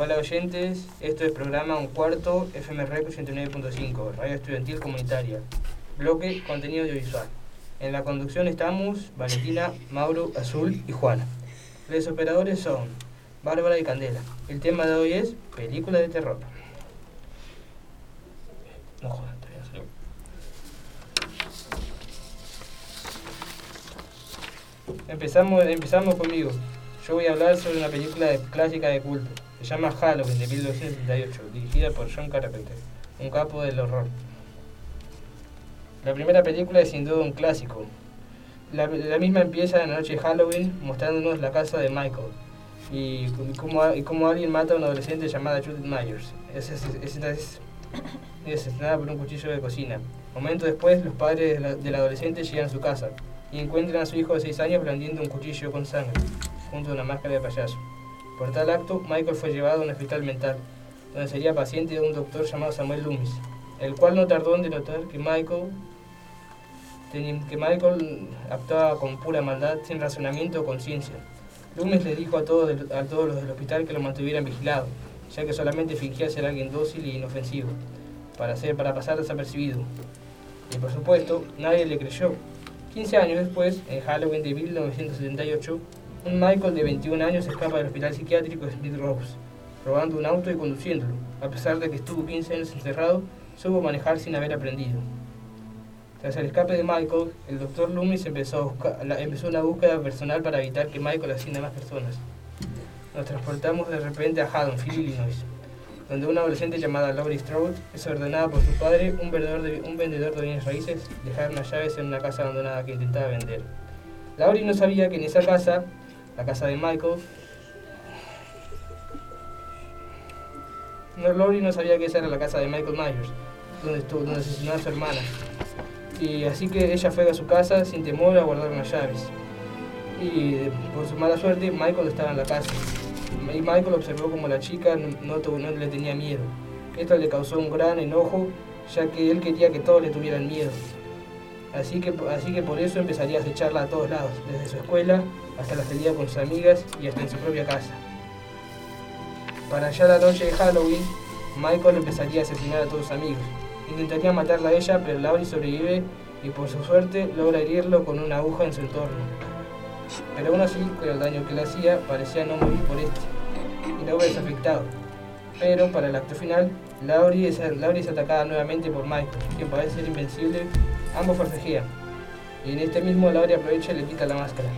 S20: Hola oyentes, esto es programa Un Cuarto FMREC 89.5, Radio Estudiantil Comunitaria, bloque contenido audiovisual. En la conducción estamos Valentina, Mauro, Azul y Juana. Los operadores son Bárbara y Candela. El tema de hoy es película de terror. No salió. Empezamos, empezamos conmigo. Yo voy a hablar sobre una película clásica de culto. Se llama Halloween de 1978, dirigida por John Carpenter, un capo del horror. La primera película es sin duda un clásico. La, misma empieza en la noche de Halloween mostrándonos la casa de Michael y, cómo, y cómo alguien mata a una adolescente llamada Judith Myers. Es, es, es, es- es asesinada por un cuchillo de cocina. Momento después, los padres del adolescente llegan a su casa y encuentran a su hijo de 6 años blandiendo un cuchillo con sangre, junto a una máscara de payaso. Por tal acto, Michael fue llevado a un hospital mental. donde sería paciente de un doctor llamado Samuel Loomis, el cual no tardó en denotar que Michael, que Michael actuaba con pura maldad, sin razonamiento o conciencia. Loomis le dijo a todos, a todos los del hospital que lo mantuvieran vigilado, ya que solamente fingía ser alguien dócil e inofensivo, para, hacer, para pasar desapercibido. Y por supuesto, nadie le creyó. 15 años después, en Halloween de 1978, un Michael de 21 años escapa del hospital psiquiátrico Smith Rose, robando un auto y conduciéndolo. A pesar de que estuvo 15 años encerrado, supo manejar sin haber aprendido. Tras el escape de Michael, el doctor Loomis empezó, una búsqueda personal para evitar que Michael asesine a más personas. Nos transportamos de repente a Haddonfield, Illinois, donde una adolescente llamada Laurie Stroud es ordenada por su padre, un vendedor de, un vendedor de bienes raíces, dejar unas llaves en una casa abandonada que intentaba vender. Laurie no sabía que en esa casa, la casa de Michael, no, Laurie no sabía que esa era la casa de Michael Myers, donde, estuvo, donde asesinó a su hermana. Y así que ella fue a su casa sin temor a guardar unas llaves. Y por su mala suerte, Michael estaba en la casa. Y Michael observó como la chica no, no no le tenía miedo. Esto le causó un gran enojo, ya que él quería que todos le tuvieran miedo. Así que, así que por eso empezaría a acecharla a todos lados, desde su escuela hasta la salida con sus amigas y hasta en su propia casa. Para allá la noche de Halloween, Michael empezaría a asesinar a todos sus amigos. Intentaría matarla a ella, pero Laurie sobrevive y por su suerte logra herirlo con una aguja en su entorno. Pero aún así, con el daño que le hacía, parecía no morir por este y no verse afectado. Pero para el acto final, Laurie es, Laurie es atacada nuevamente por Michael, quien parece ser invencible. Ambos forcejean. Y en este mismo Laurie aprovecha y le quita la máscara,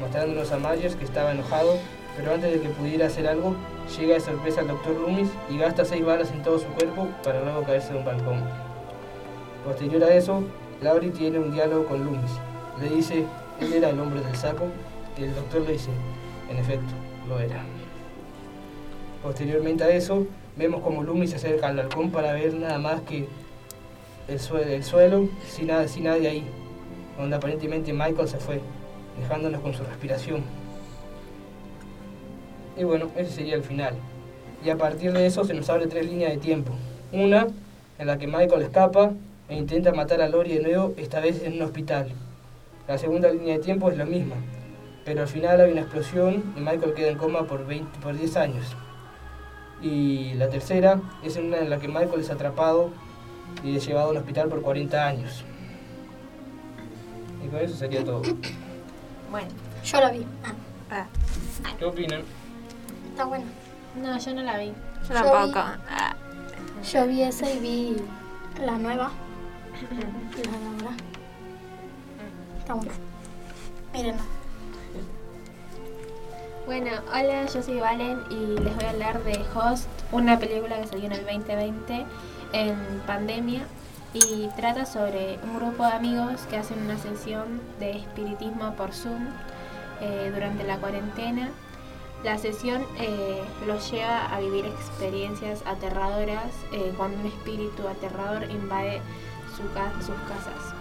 S20: mostrándonos a Myers que estaba enojado, pero antes de que pudiera hacer algo, llega de sorpresa el Dr. Loomis y gasta seis balas en todo su cuerpo para luego caerse de un balcón. Posterior a eso, Laurie tiene un diálogo con Loomis. Le dice, él era el hombre del saco, y el doctor le dice, en efecto, lo era. Posteriormente a eso, vemos como Loomis se acerca al balcón para ver nada más que el, sue- el suelo sin, nada, sin nadie ahí, donde aparentemente Michael se fue, dejándonos con su respiración. Y bueno, ese sería el final. Y a partir de eso se nos abre tres líneas de tiempo. Una, en la que Michael escapa e intenta matar a Lori de nuevo, esta vez en un hospital. La segunda línea de tiempo es la misma, pero al final hay una explosión y Michael queda en coma por, 20, por 10 años. Y la tercera es una en la que Michael es atrapado y es llevado a un hospital por 40 años. Y con eso sería todo.
S21: Bueno,
S16: Yo la vi.
S21: ah,
S20: ¿Qué opinan?
S16: Está buena.
S22: No, yo no la vi.
S21: yo
S16: Yo
S21: tampoco.
S16: vi-
S21: Ah,
S16: Yo vi esa y vi la nueva. La ahora. Está buena. Mírenla.
S22: Bueno, hola, yo soy Valen y les voy a hablar de Host, una película que salió en el 2020 en pandemia y trata sobre un grupo de amigos que hacen una sesión de espiritismo por Zoom eh, durante la cuarentena. La sesión eh, los lleva a vivir experiencias aterradoras eh, cuando un espíritu aterrador invade sus casas.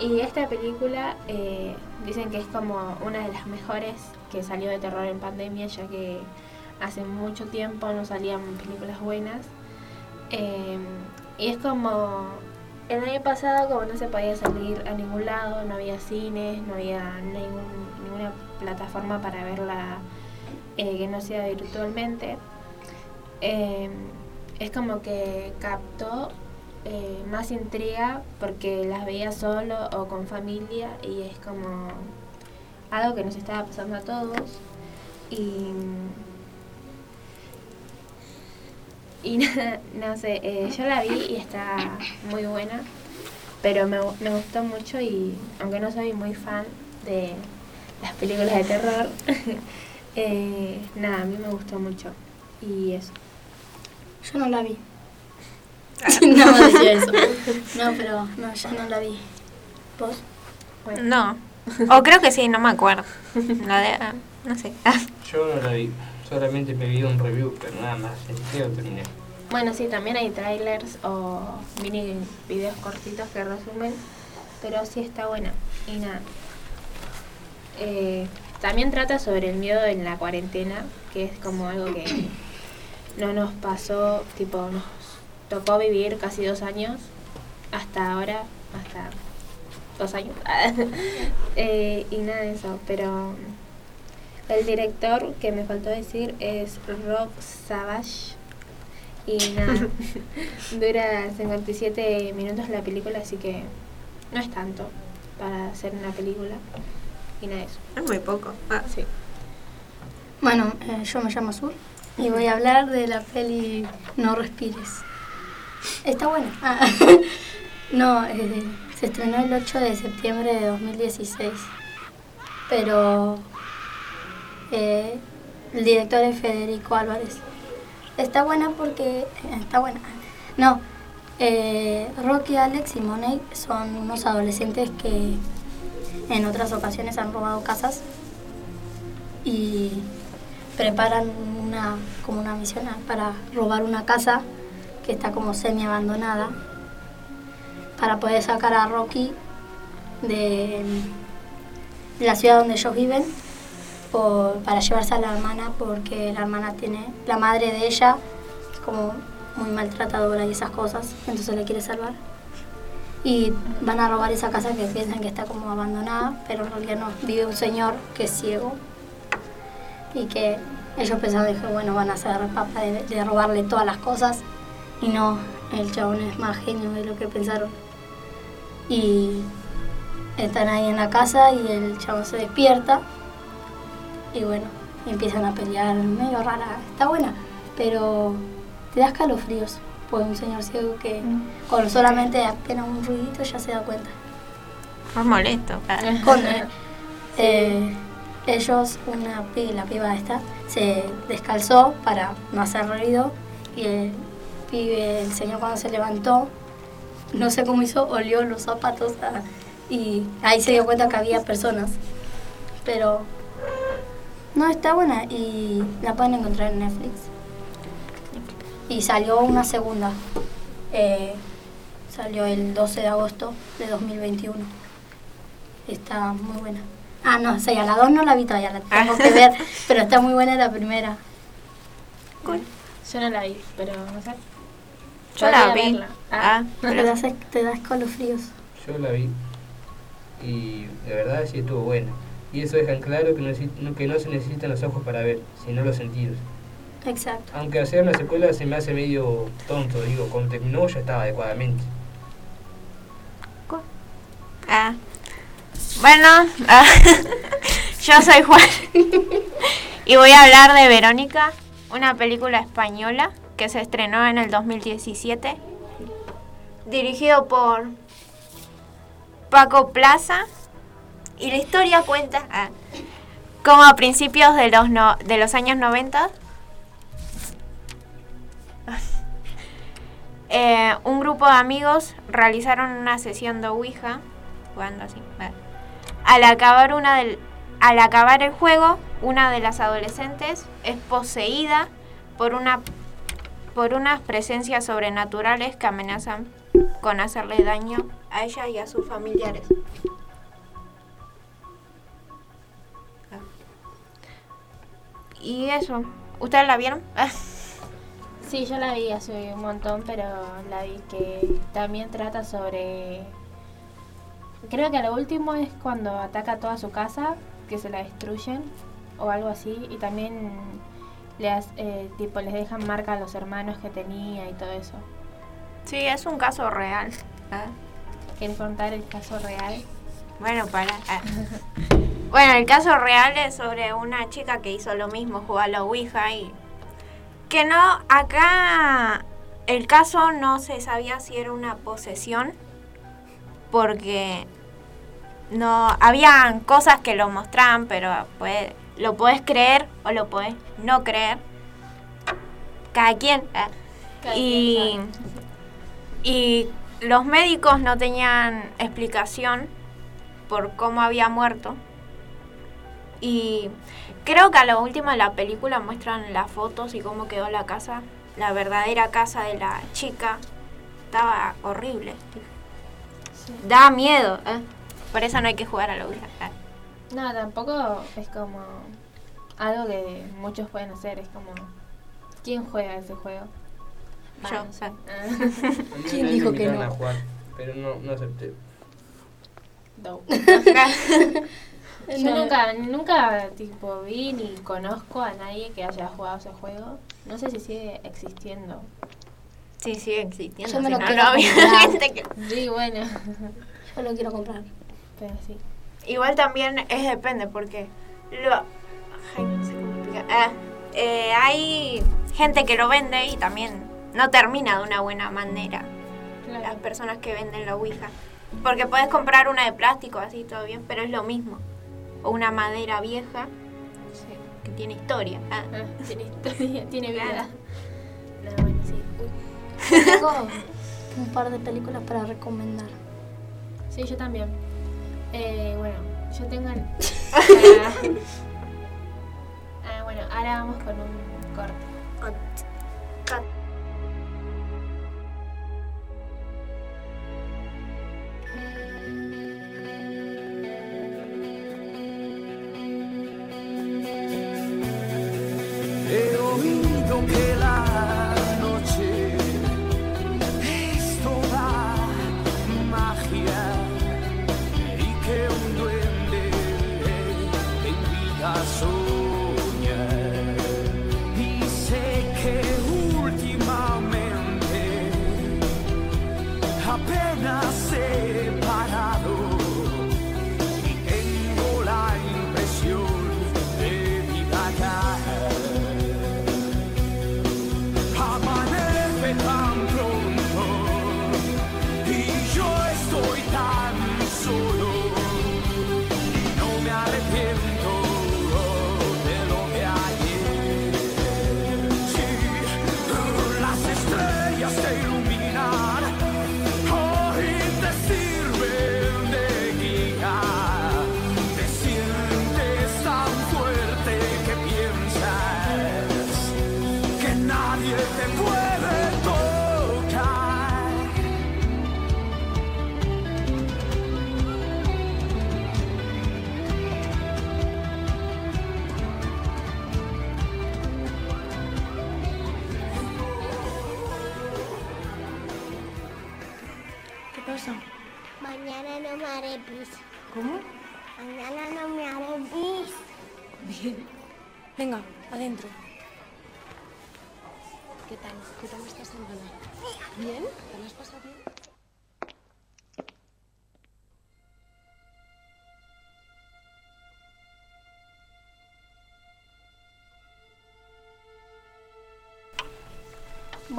S22: Y esta película eh, dicen que es como una de las mejores que salió de terror en pandemia, ya que hace mucho tiempo no salían películas buenas. Y es como el año pasado, como no se podía salir a ningún lado, no había cines, no había ninguna plataforma para verla eh, que no sea virtualmente. eh, es como que captó eh, más intriga porque las veía solo o con familia y es como algo que nos estaba pasando a todos y y nada, no sé eh, yo la vi y está muy buena pero me, me gustó mucho y aunque no soy muy fan de las películas de terror eh, nada a mí me gustó mucho y eso
S16: Yo no la vi. Más decía eso. No, pero no, yo no la vi. ¿Vos?
S21: No. O creo que sí, no me acuerdo. La de, ah, no sé.
S20: Yo no la vi, solamente me vi un review, pero nada más, ni lo terminé.
S22: Bueno, sí, también hay trailers o mini videos cortitos que resumen, pero sí está buena. Y nada. Eh, también trata sobre el miedo en la cuarentena, que es como algo que no nos pasó, tipo, nos tocó vivir casi dos años, hasta ahora, hasta dos años. Eh, y nada de eso, pero el director que me faltó decir es Rob Savage. Y nada, dura 57 minutos la película, así que no es tanto para hacer una película. Y nada de eso.
S21: Es muy poco. Ah.
S22: Sí.
S16: Bueno, eh, yo me llamo Azul y voy a hablar de la peli No Respires. Está buena. Ah, no, eh, se estrenó el 8 de septiembre de 2016. Pero eh, el director es Federico Álvarez. Está buena porque... Está buena. No, eh, Rocky, Alex y Monet son unos adolescentes que en otras ocasiones han robado casas y preparan una como una misión para robar una casa que está como semi abandonada para poder sacar a Rocky de, de la ciudad donde ellos viven para llevarse a la hermana porque la hermana tiene la madre de ella como muy maltratadora y esas cosas entonces le quiere salvar. Y van a robar esa casa que piensan que está como abandonada pero en realidad no vive un señor que es ciego y que ellos pensaban que bueno van a ser papá de, de robarle todas las cosas y no el chabón es más genio de lo que pensaron. Y están ahí en la casa y el chabón se despierta y bueno empiezan a pelear medio rara está buena pero te da escalofríos por un señor ciego que con solamente apenas un ruidito ya se da cuenta
S21: Es molesto.
S16: Con eh, eh, ellos, una la piba esta, se descalzó para no hacer ruido y el pibe, el señor cuando se levantó, no sé cómo hizo, olió los zapatos ah, y ahí se dio cuenta que había personas. Pero no está buena y la pueden encontrar en Netflix. Y salió una segunda. eh, salió el 12 de agosto de 2021. Está muy buena. Ah, no, o sea, la 2 no la vi todavía, la tengo que ver, pero está muy buena la primera.
S22: Yo no la vi, pero no sé.
S21: Yo la vi.
S22: verla.
S21: Ah,
S16: Te das, te das escalofríos.
S20: Yo la vi y de verdad sí estuvo buena. Y eso deja en claro que no, que no se necesitan los ojos para ver, sino los sentidos.
S16: Exacto.
S20: Aunque hacer una secuela se me hace medio tonto, digo, cuando terminó ya estaba adecuadamente.
S21: Ah. Bueno, ah, yo soy Juan y voy a hablar de Verónica, una película española que se estrenó en el 2017, dirigido por Paco Plaza y la historia cuenta ah, como a principios de los, no- de los años 90 eh, un grupo de amigos realizaron una sesión de Ouija. Al acabar, una del, al acabar el juego, una de las adolescentes es poseída por, una, por unas presencias sobrenaturales que amenazan con hacerle daño a ella y a sus familiares. Y eso, ¿ustedes la vieron?
S22: Sí, yo la vi hace un montón, pero la vi que también trata sobre... Creo que lo último es cuando ataca toda su casa, que se la destruyen o algo así, y también les, eh, tipo, les dejan marca a los hermanos que tenía y todo eso.
S21: Sí, es un caso real.
S22: ¿Quieres contar el caso real?
S21: Bueno, para. ah. Bueno, el caso real es sobre una chica que hizo lo mismo, jugó a la Ouija y... Que no, acá el caso no se sabía si era una posesión, porque no habían cosas que lo mostraban, pero puede- lo puedes creer o lo puedes no creer. Cada quien. ah.
S22: Cada
S21: y, y los médicos no tenían explicación por cómo había muerto. Y creo que a lo último de la película muestran las fotos y cómo quedó la casa. La verdadera casa de la chica estaba horrible. Da miedo. ¿eh? Por eso no hay que jugar a la Ouija.
S22: No, tampoco es como algo que muchos pueden hacer, es como ¿Quién juega ese juego?
S21: Yo.
S22: No
S20: mí
S22: Ah.
S20: una vez me invitaron a jugar, pero no, no acepté.
S22: No. Yo nunca, nunca tipo vi ni conozco a nadie que haya jugado ese juego. No sé si sigue existiendo.
S21: Sí, sigue existiendo.
S16: Yo me
S21: si
S16: lo
S21: no,
S16: quiero
S21: no había
S16: comprar.
S21: gente que-
S22: Sí, bueno.
S16: Yo lo quiero comprar.
S22: Pero sí.
S21: Igual también es depende porque lo, ay, no sé cómo explicar. Ah, eh, hay gente que lo vende y también no termina de una buena manera. Las personas que venden la Ouija. Porque puedes comprar una de plástico así todo bien, pero es lo mismo. O una madera vieja que tiene historia. Ah.
S22: tiene historia, tiene vida. Bueno, sí.
S16: Tengo un par de películas para recomendar.
S22: Sí, yo también. Eh, bueno, yo tengo... el- ah, bueno, ahora vamos con un corte.
S15: He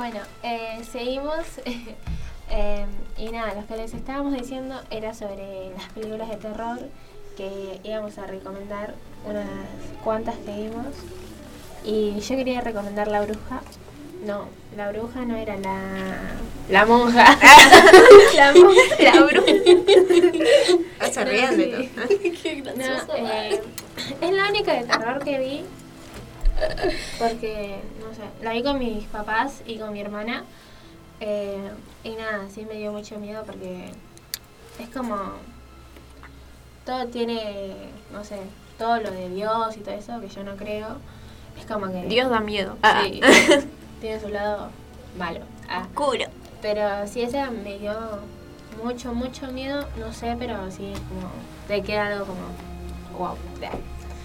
S22: Bueno, eh, seguimos. Eh, y nada, lo que les estábamos diciendo era sobre las películas de terror que íbamos a recomendar, unas cuantas que vimos. Y yo quería recomendar La Bruja. No, La Bruja no era la, la monja. la monja.
S21: La bruja. Estás
S22: No,
S21: riendo y
S22: sí.
S21: todo.
S16: Qué gracioso.
S22: No, eh, es la única de terror que vi. Porque, no sé, la vi con mis papás y con mi hermana. eh, y nada, sí me dio mucho miedo porque es como. Todo tiene, no sé, todo lo de Dios y todo eso que yo no creo. Es como que.
S21: Dios da miedo. Ah.
S22: Sí, tiene su lado malo. Ah.
S21: Oscuro.
S22: Pero sí, esa me dio mucho, mucho miedo. No sé, pero sí, como. Te queda algo como. Wow.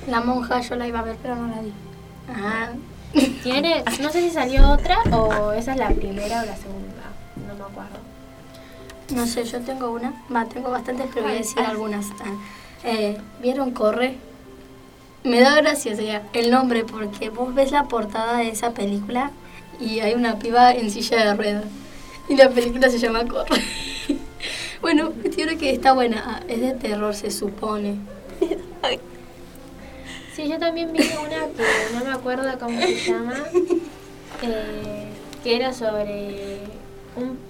S16: La monja yo la iba a ver, pero no la vi. Ah.
S22: Tiene, no sé si salió otra o esa es la primera o la segunda. No me acuerdo.
S16: No sé, yo tengo una. Tengo bastantes, pero voy a decir algunas. Ah, eh, ¿Vieron Corre? Me da gracia o sea, el nombre porque vos ves la portada de esa película y hay una piba en silla de ruedas. Y la película se llama Corre. bueno, cuestión que está buena. Ah, es de terror, se supone.
S22: Sí, yo también vi una que no me acuerdo cómo se llama, eh, que era sobre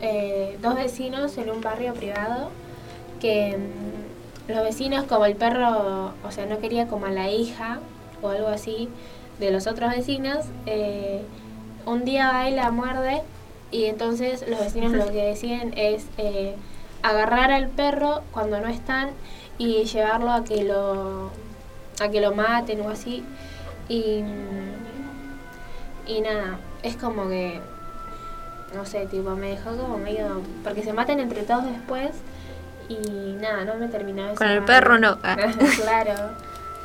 S22: eh, dos vecinos en un barrio privado, que mm, los vecinos, como el perro, o sea, no quería como a la hija o algo así de los otros vecinos, eh, un día va y la muerde y entonces los vecinos lo que deciden es agarrar al perro cuando no están y llevarlo a que lo a que lo maten o así y y nada es como que, no sé, tipo, me dejó como medio... Porque se matan entre todos después y nada, no me terminaba
S21: Con el perro no. Ah.
S22: claro.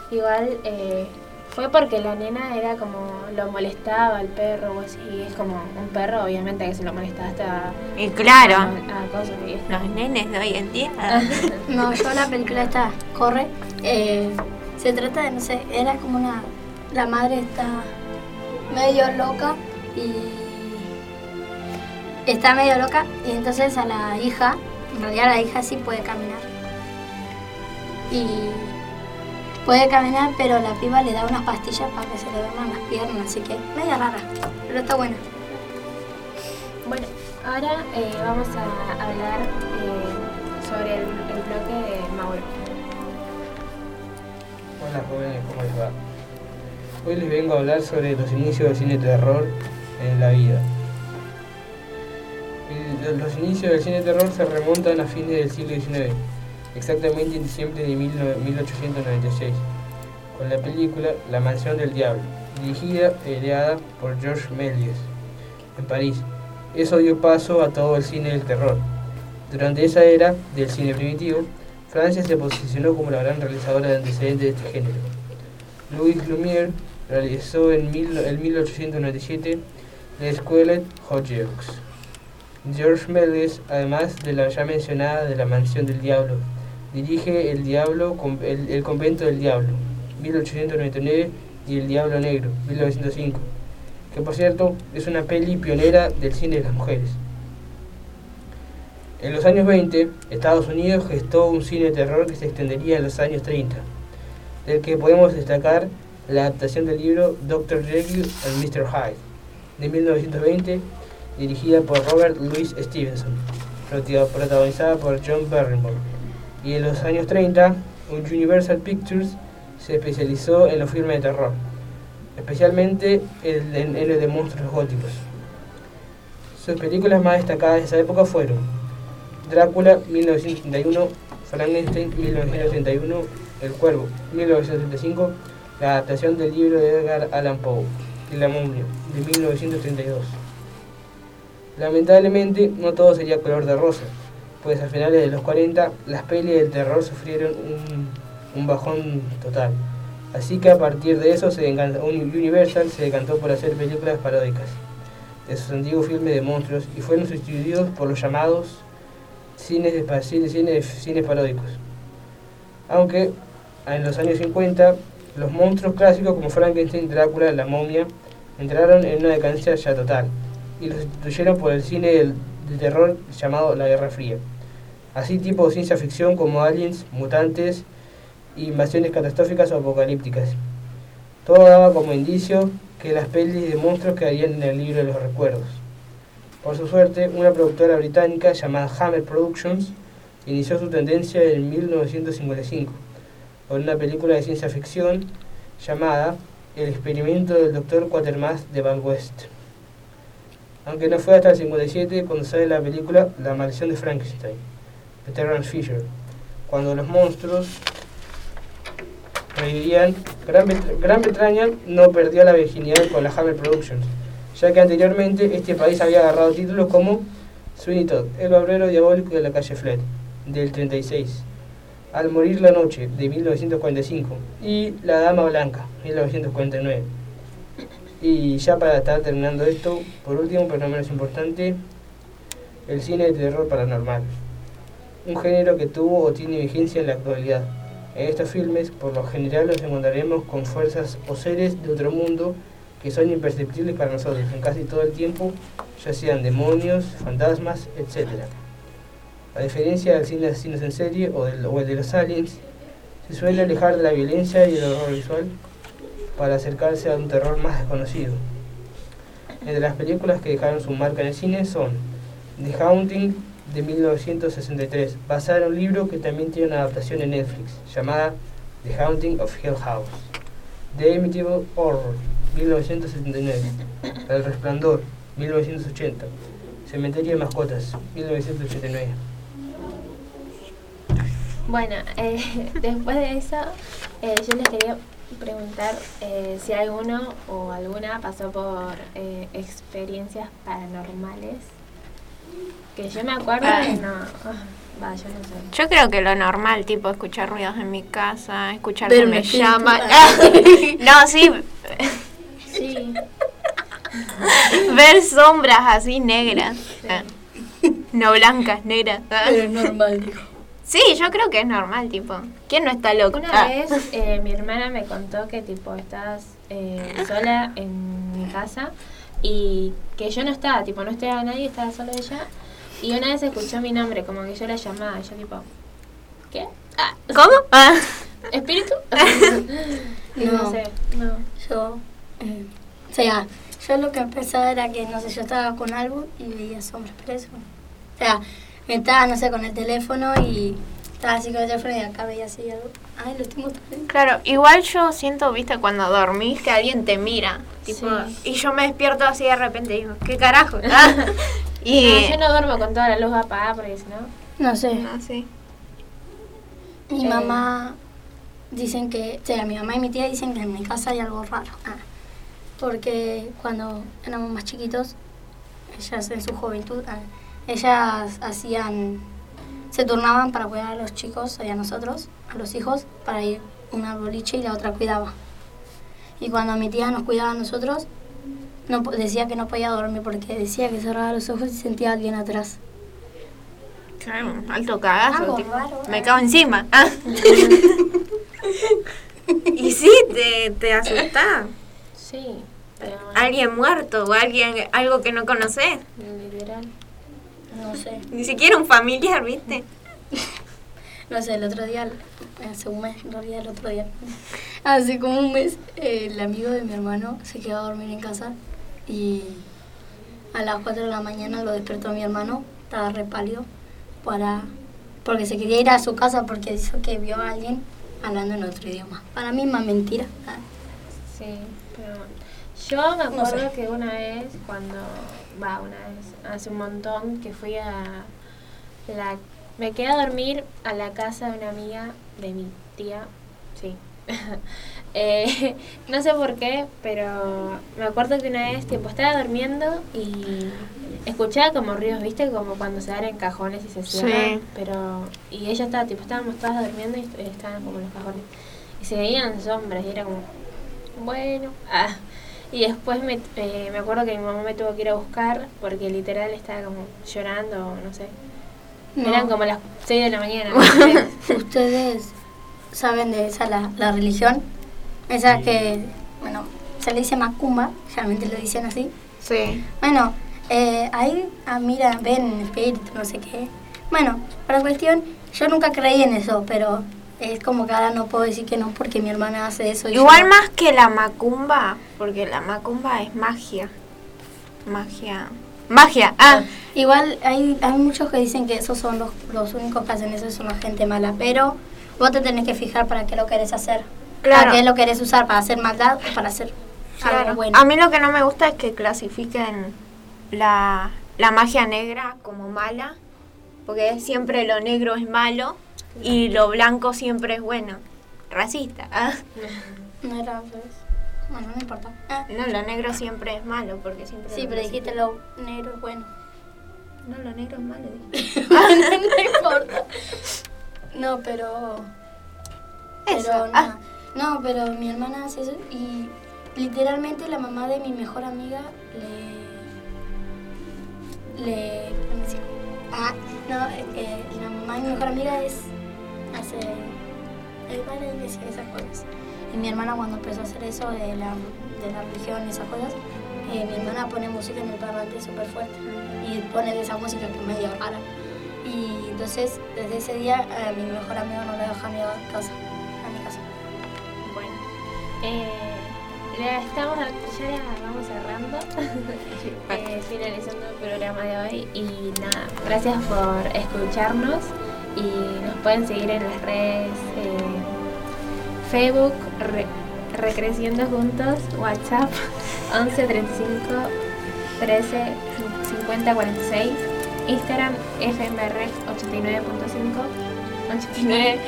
S22: Igual eh, fue porque la nena era como, lo molestaba al perro o así, y es como un perro obviamente que se lo molestaba hasta...
S21: Y claro.
S22: a- a cosas y esto.
S21: Los nenes de hoy en día.
S16: No, yo la película esta, Corre, eh, se trata de, no sé, era como una... La madre está medio loca y... Está medio loca y entonces a la hija, en realidad la hija sí puede caminar. Y puede caminar, pero la piba le da unas pastillas para que se le duerman las piernas, así que media rara, pero está buena.
S22: Bueno, ahora eh, vamos a hablar eh, sobre el, el bloque de Mauro.
S20: Hola jóvenes, ¿cómo les va? Hoy les vengo a hablar sobre los inicios del cine de terror en la vida. Los inicios del cine de terror se remontan a fines del siglo XIX, exactamente en diciembre de 19- 1896, con la película La Mansión del Diablo, dirigida e ideada por Georges Méliès, en París. Eso dio paso a todo el cine del terror. Durante esa era del cine primitivo, Francia se posicionó como la gran realizadora de antecedentes de este género. Louis Lumière realizó en, mil- en 1897 la escuela Hodgeux. Georges Méliès, además de la ya mencionada de la Mansión del Diablo, dirige El Diablo, el Convento del Diablo, 1899, y El Diablo Negro, 1905, que por cierto es una peli pionera del cine de las mujeres. En los años 20, Estados Unidos gestó un cine de terror que se extendería en los años 30, del que podemos destacar la adaptación del libro Dr. Jekyll and Mr. Hyde, de 1920, dirigida por Robert Louis Stevenson, prota- protagonizada por John Barrymore. Y en los años 30, Universal Pictures se especializó en los filmes de terror, especialmente en, los de monstruos góticos. Sus películas más destacadas de esa época fueron Drácula 1931, Frankenstein 1931, El Cuervo 1935, la adaptación del libro de Edgar Allan Poe y La de 1932. Lamentablemente no todo sería color de rosa, pues a finales de los 40 las pelis del terror sufrieron un, un bajón total. Así que a partir de eso Universal se decantó por hacer películas paródicas de sus antiguos filmes de monstruos y fueron sustituidos por los llamados cines, de, pa- cine- cine- cines paródicos. Aunque en los años 50 los monstruos clásicos como Frankenstein, Drácula, la momia entraron en una decadencia ya total y los sustituyeron por el cine del, de terror llamado la Guerra Fría. Así tipo de ciencia ficción como aliens, mutantes, invasiones catastróficas o apocalípticas. Todo daba como indicio que las pelis de monstruos quedarían en el libro de los recuerdos. Por su suerte, una productora británica llamada Hammer Productions inició su tendencia en 1955 con una película de ciencia ficción llamada El experimento del Dr. Quatermass de Van West. Aunque no fue hasta el 57 cuando sale la película La maldición de Frankenstein, de Terrence Fisher, cuando los monstruos revivían. Gran, Gran Bretaña no perdió la virginidad con la Hammer Productions, ya que anteriormente este país había agarrado títulos como Sweeney Todd, El Babrero Diabólico de la calle Flet, del 36, Al Morir la Noche, de 1945, y La Dama Blanca, 1949. Y ya para estar terminando esto, por último, pero no menos importante, el cine de terror paranormal. Un género que tuvo o tiene vigencia en la actualidad. En estos filmes, por lo general, nos encontraremos con fuerzas o seres de otro mundo que son imperceptibles para nosotros en casi todo el tiempo, ya sean demonios, fantasmas, etc. A diferencia del cine de asesinos en serie o, del- o de los aliens, se suele alejar de la violencia y el horror visual para acercarse a un terror más desconocido. Entre las películas que dejaron su marca en el cine son The Haunting de 1963, basada en un libro que también tiene una adaptación en Netflix, llamada The Haunting of Hill House. The Amityville Horror, 1979. El Resplandor, 1980. Cementerio de Mascotas, 1989.
S22: Bueno, eh, después de eso, eh, yo les quería preguntar eh, si alguno o alguna pasó por eh, experiencias paranormales. Que yo me acuerdo
S21: Ah.
S22: que no. ah, Va, yo no sé.
S21: Yo creo que lo normal, tipo escuchar ruidos en mi casa, escuchar que me llaman. No, sí,
S22: Sí.
S21: ver sombras así negras. Ah. No blancas, negras. Ah.
S16: Pero es normal, digo.
S21: Sí, yo creo que es normal, tipo. ¿Quién no está loco?
S22: Una
S21: Ah.
S22: vez eh, mi hermana me contó que tipo estabas eh, sola en mi casa y que yo no estaba, tipo no estaba nadie, estaba solo ella. Y una vez escuchó mi nombre, como que yo la llamaba, y yo tipo, ¿qué? Ah,
S21: ¿Cómo? Ah.
S22: ¿Espíritu?
S16: No.
S22: no sé, no.
S16: Yo, sea, yo lo que pensaba era que, no sé, yo estaba con algo y veía sombras, pero eso. O sea, me estaba, no sé, con el teléfono y estaba así con el teléfono y acá veía así algo. Ay, lo estoy mostrando.
S21: Claro, igual yo siento, viste, cuando dormís que alguien te mira. Tipo,
S22: Sí.
S21: Y yo me despierto así de repente y digo, ¿qué carajo? Ah. y
S22: No, yo no duermo con toda la luz apagada porque si no...
S16: No sé.
S21: No, sí.
S16: Mi
S22: Eh.
S16: mamá dicen que, o sea, mi mamá y mi tía dicen que en mi casa hay algo raro. Ah, porque cuando éramos más chiquitos, ellas en su juventud, ah, ellas hacían, se turnaban para cuidar a los chicos y a nosotros, a los hijos, para ir una boliche y la otra cuidaba. Y cuando mi tía nos cuidaba a nosotros, no, decía que no podía dormir porque decía que cerraba los ojos y sentía a alguien atrás.
S21: Claro, alto cagazo.
S16: Algo
S21: tipo,
S16: raro,
S21: me
S16: eh.
S21: cago encima. Ah. y sí, te, te asustás.
S22: Sí,
S21: Alguien muerto o alguien, algo que no conoces.
S22: literal.
S16: No sé.
S21: Ni siquiera un familiar, ¿viste?
S16: No sé, el otro día, hace un mes, en realidad el otro día, hace como un mes, eh, el amigo de mi hermano se quedó a dormir en casa y a las 4 de la mañana lo despertó mi hermano, estaba re pálido, para, porque se quería ir a su casa porque dijo que vio a alguien hablando en otro idioma. Para mí es más mentira.
S22: Sí, pero yo me
S16: No
S22: acuerdo
S16: sé.
S22: que una vez, cuando, va, una vez, hace un montón, que fui a la, me quedé a dormir a la casa de una amiga de mi tía, sí. Eh, no sé por qué, pero me acuerdo que una vez, tipo, estaba durmiendo y escuchaba como ruidos, ¿viste? Como cuando se abren cajones y se cierran,
S21: Sí.
S22: pero, y ella estaba, tipo, estábamos todas durmiendo y est- estaban como los cajones. Y se veían sombras y era como, bueno. Ah. Y después me, eh, me acuerdo que mi mamá me tuvo que ir a buscar porque literal estaba como llorando, no sé.
S16: No.
S22: Eran como las 6 de la mañana.
S16: Ustedes saben de esa la, la religión, esa que, bueno, se le dice macumba, realmente lo dicen así.
S21: Sí.
S16: Bueno, eh, ahí, ah, mira, ven espíritu, no sé qué. Bueno, para cuestión, yo nunca creí en eso, pero es como que ahora no puedo decir que no porque mi hermana hace eso. y
S21: Igual
S16: yo-
S21: más que la macumba, porque la macumba es magia. Magia. Magia, ah.
S16: Igual hay, hay muchos que dicen que esos son los, los únicos que hacen eso, son la gente mala, pero vos te tenés que fijar para qué lo querés hacer.
S21: Claro.
S16: ¿Para qué lo querés usar? ¿Para hacer maldad o para hacer algo
S21: Claro.
S16: bueno?
S21: A mí lo que no me gusta es que clasifiquen la, la magia negra como mala, porque siempre lo negro es malo y lo blanco siempre es bueno. Racista. ah.
S16: No era pues, Bueno, no importa. Ah,
S21: No, lo negro siempre es malo, porque siempre
S16: sí, pero dijiste lo negro es bueno.
S21: No, lo negro es malo.
S16: no importa. No, pero.
S21: Eso,
S16: Pero no.
S21: ah.
S16: No, pero mi hermana hace eso y literalmente la mamá de mi mejor amiga le. le. ¿cómo se llama? Ah, no, eh, la mamá de mi mejor amiga es. Hace. es va a iglesia, esas cosas. Y mi hermana cuando empezó a hacer eso de la, de la religión, esas cosas, eh, mi hermana pone música en el parlante súper fuerte y pone esa música que es medio rara. Y entonces, desde ese día, a mi mejor amigo no le deja a casa, a mi casa.
S22: Bueno, eh, ya estamos, ya vamos cerrando, eh, finalizando el programa de hoy y nada, gracias por escucharnos y nos pueden seguir en las redes eh, Facebook, Re- Recreciendo Juntos, WhatsApp 11 35 13 50 46, Instagram FMR 89.5 89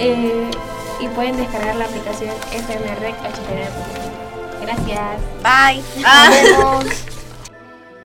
S22: eh, y pueden descargar la aplicación FMREC 89. Gracias.
S21: Bye.
S22: Nos vemos.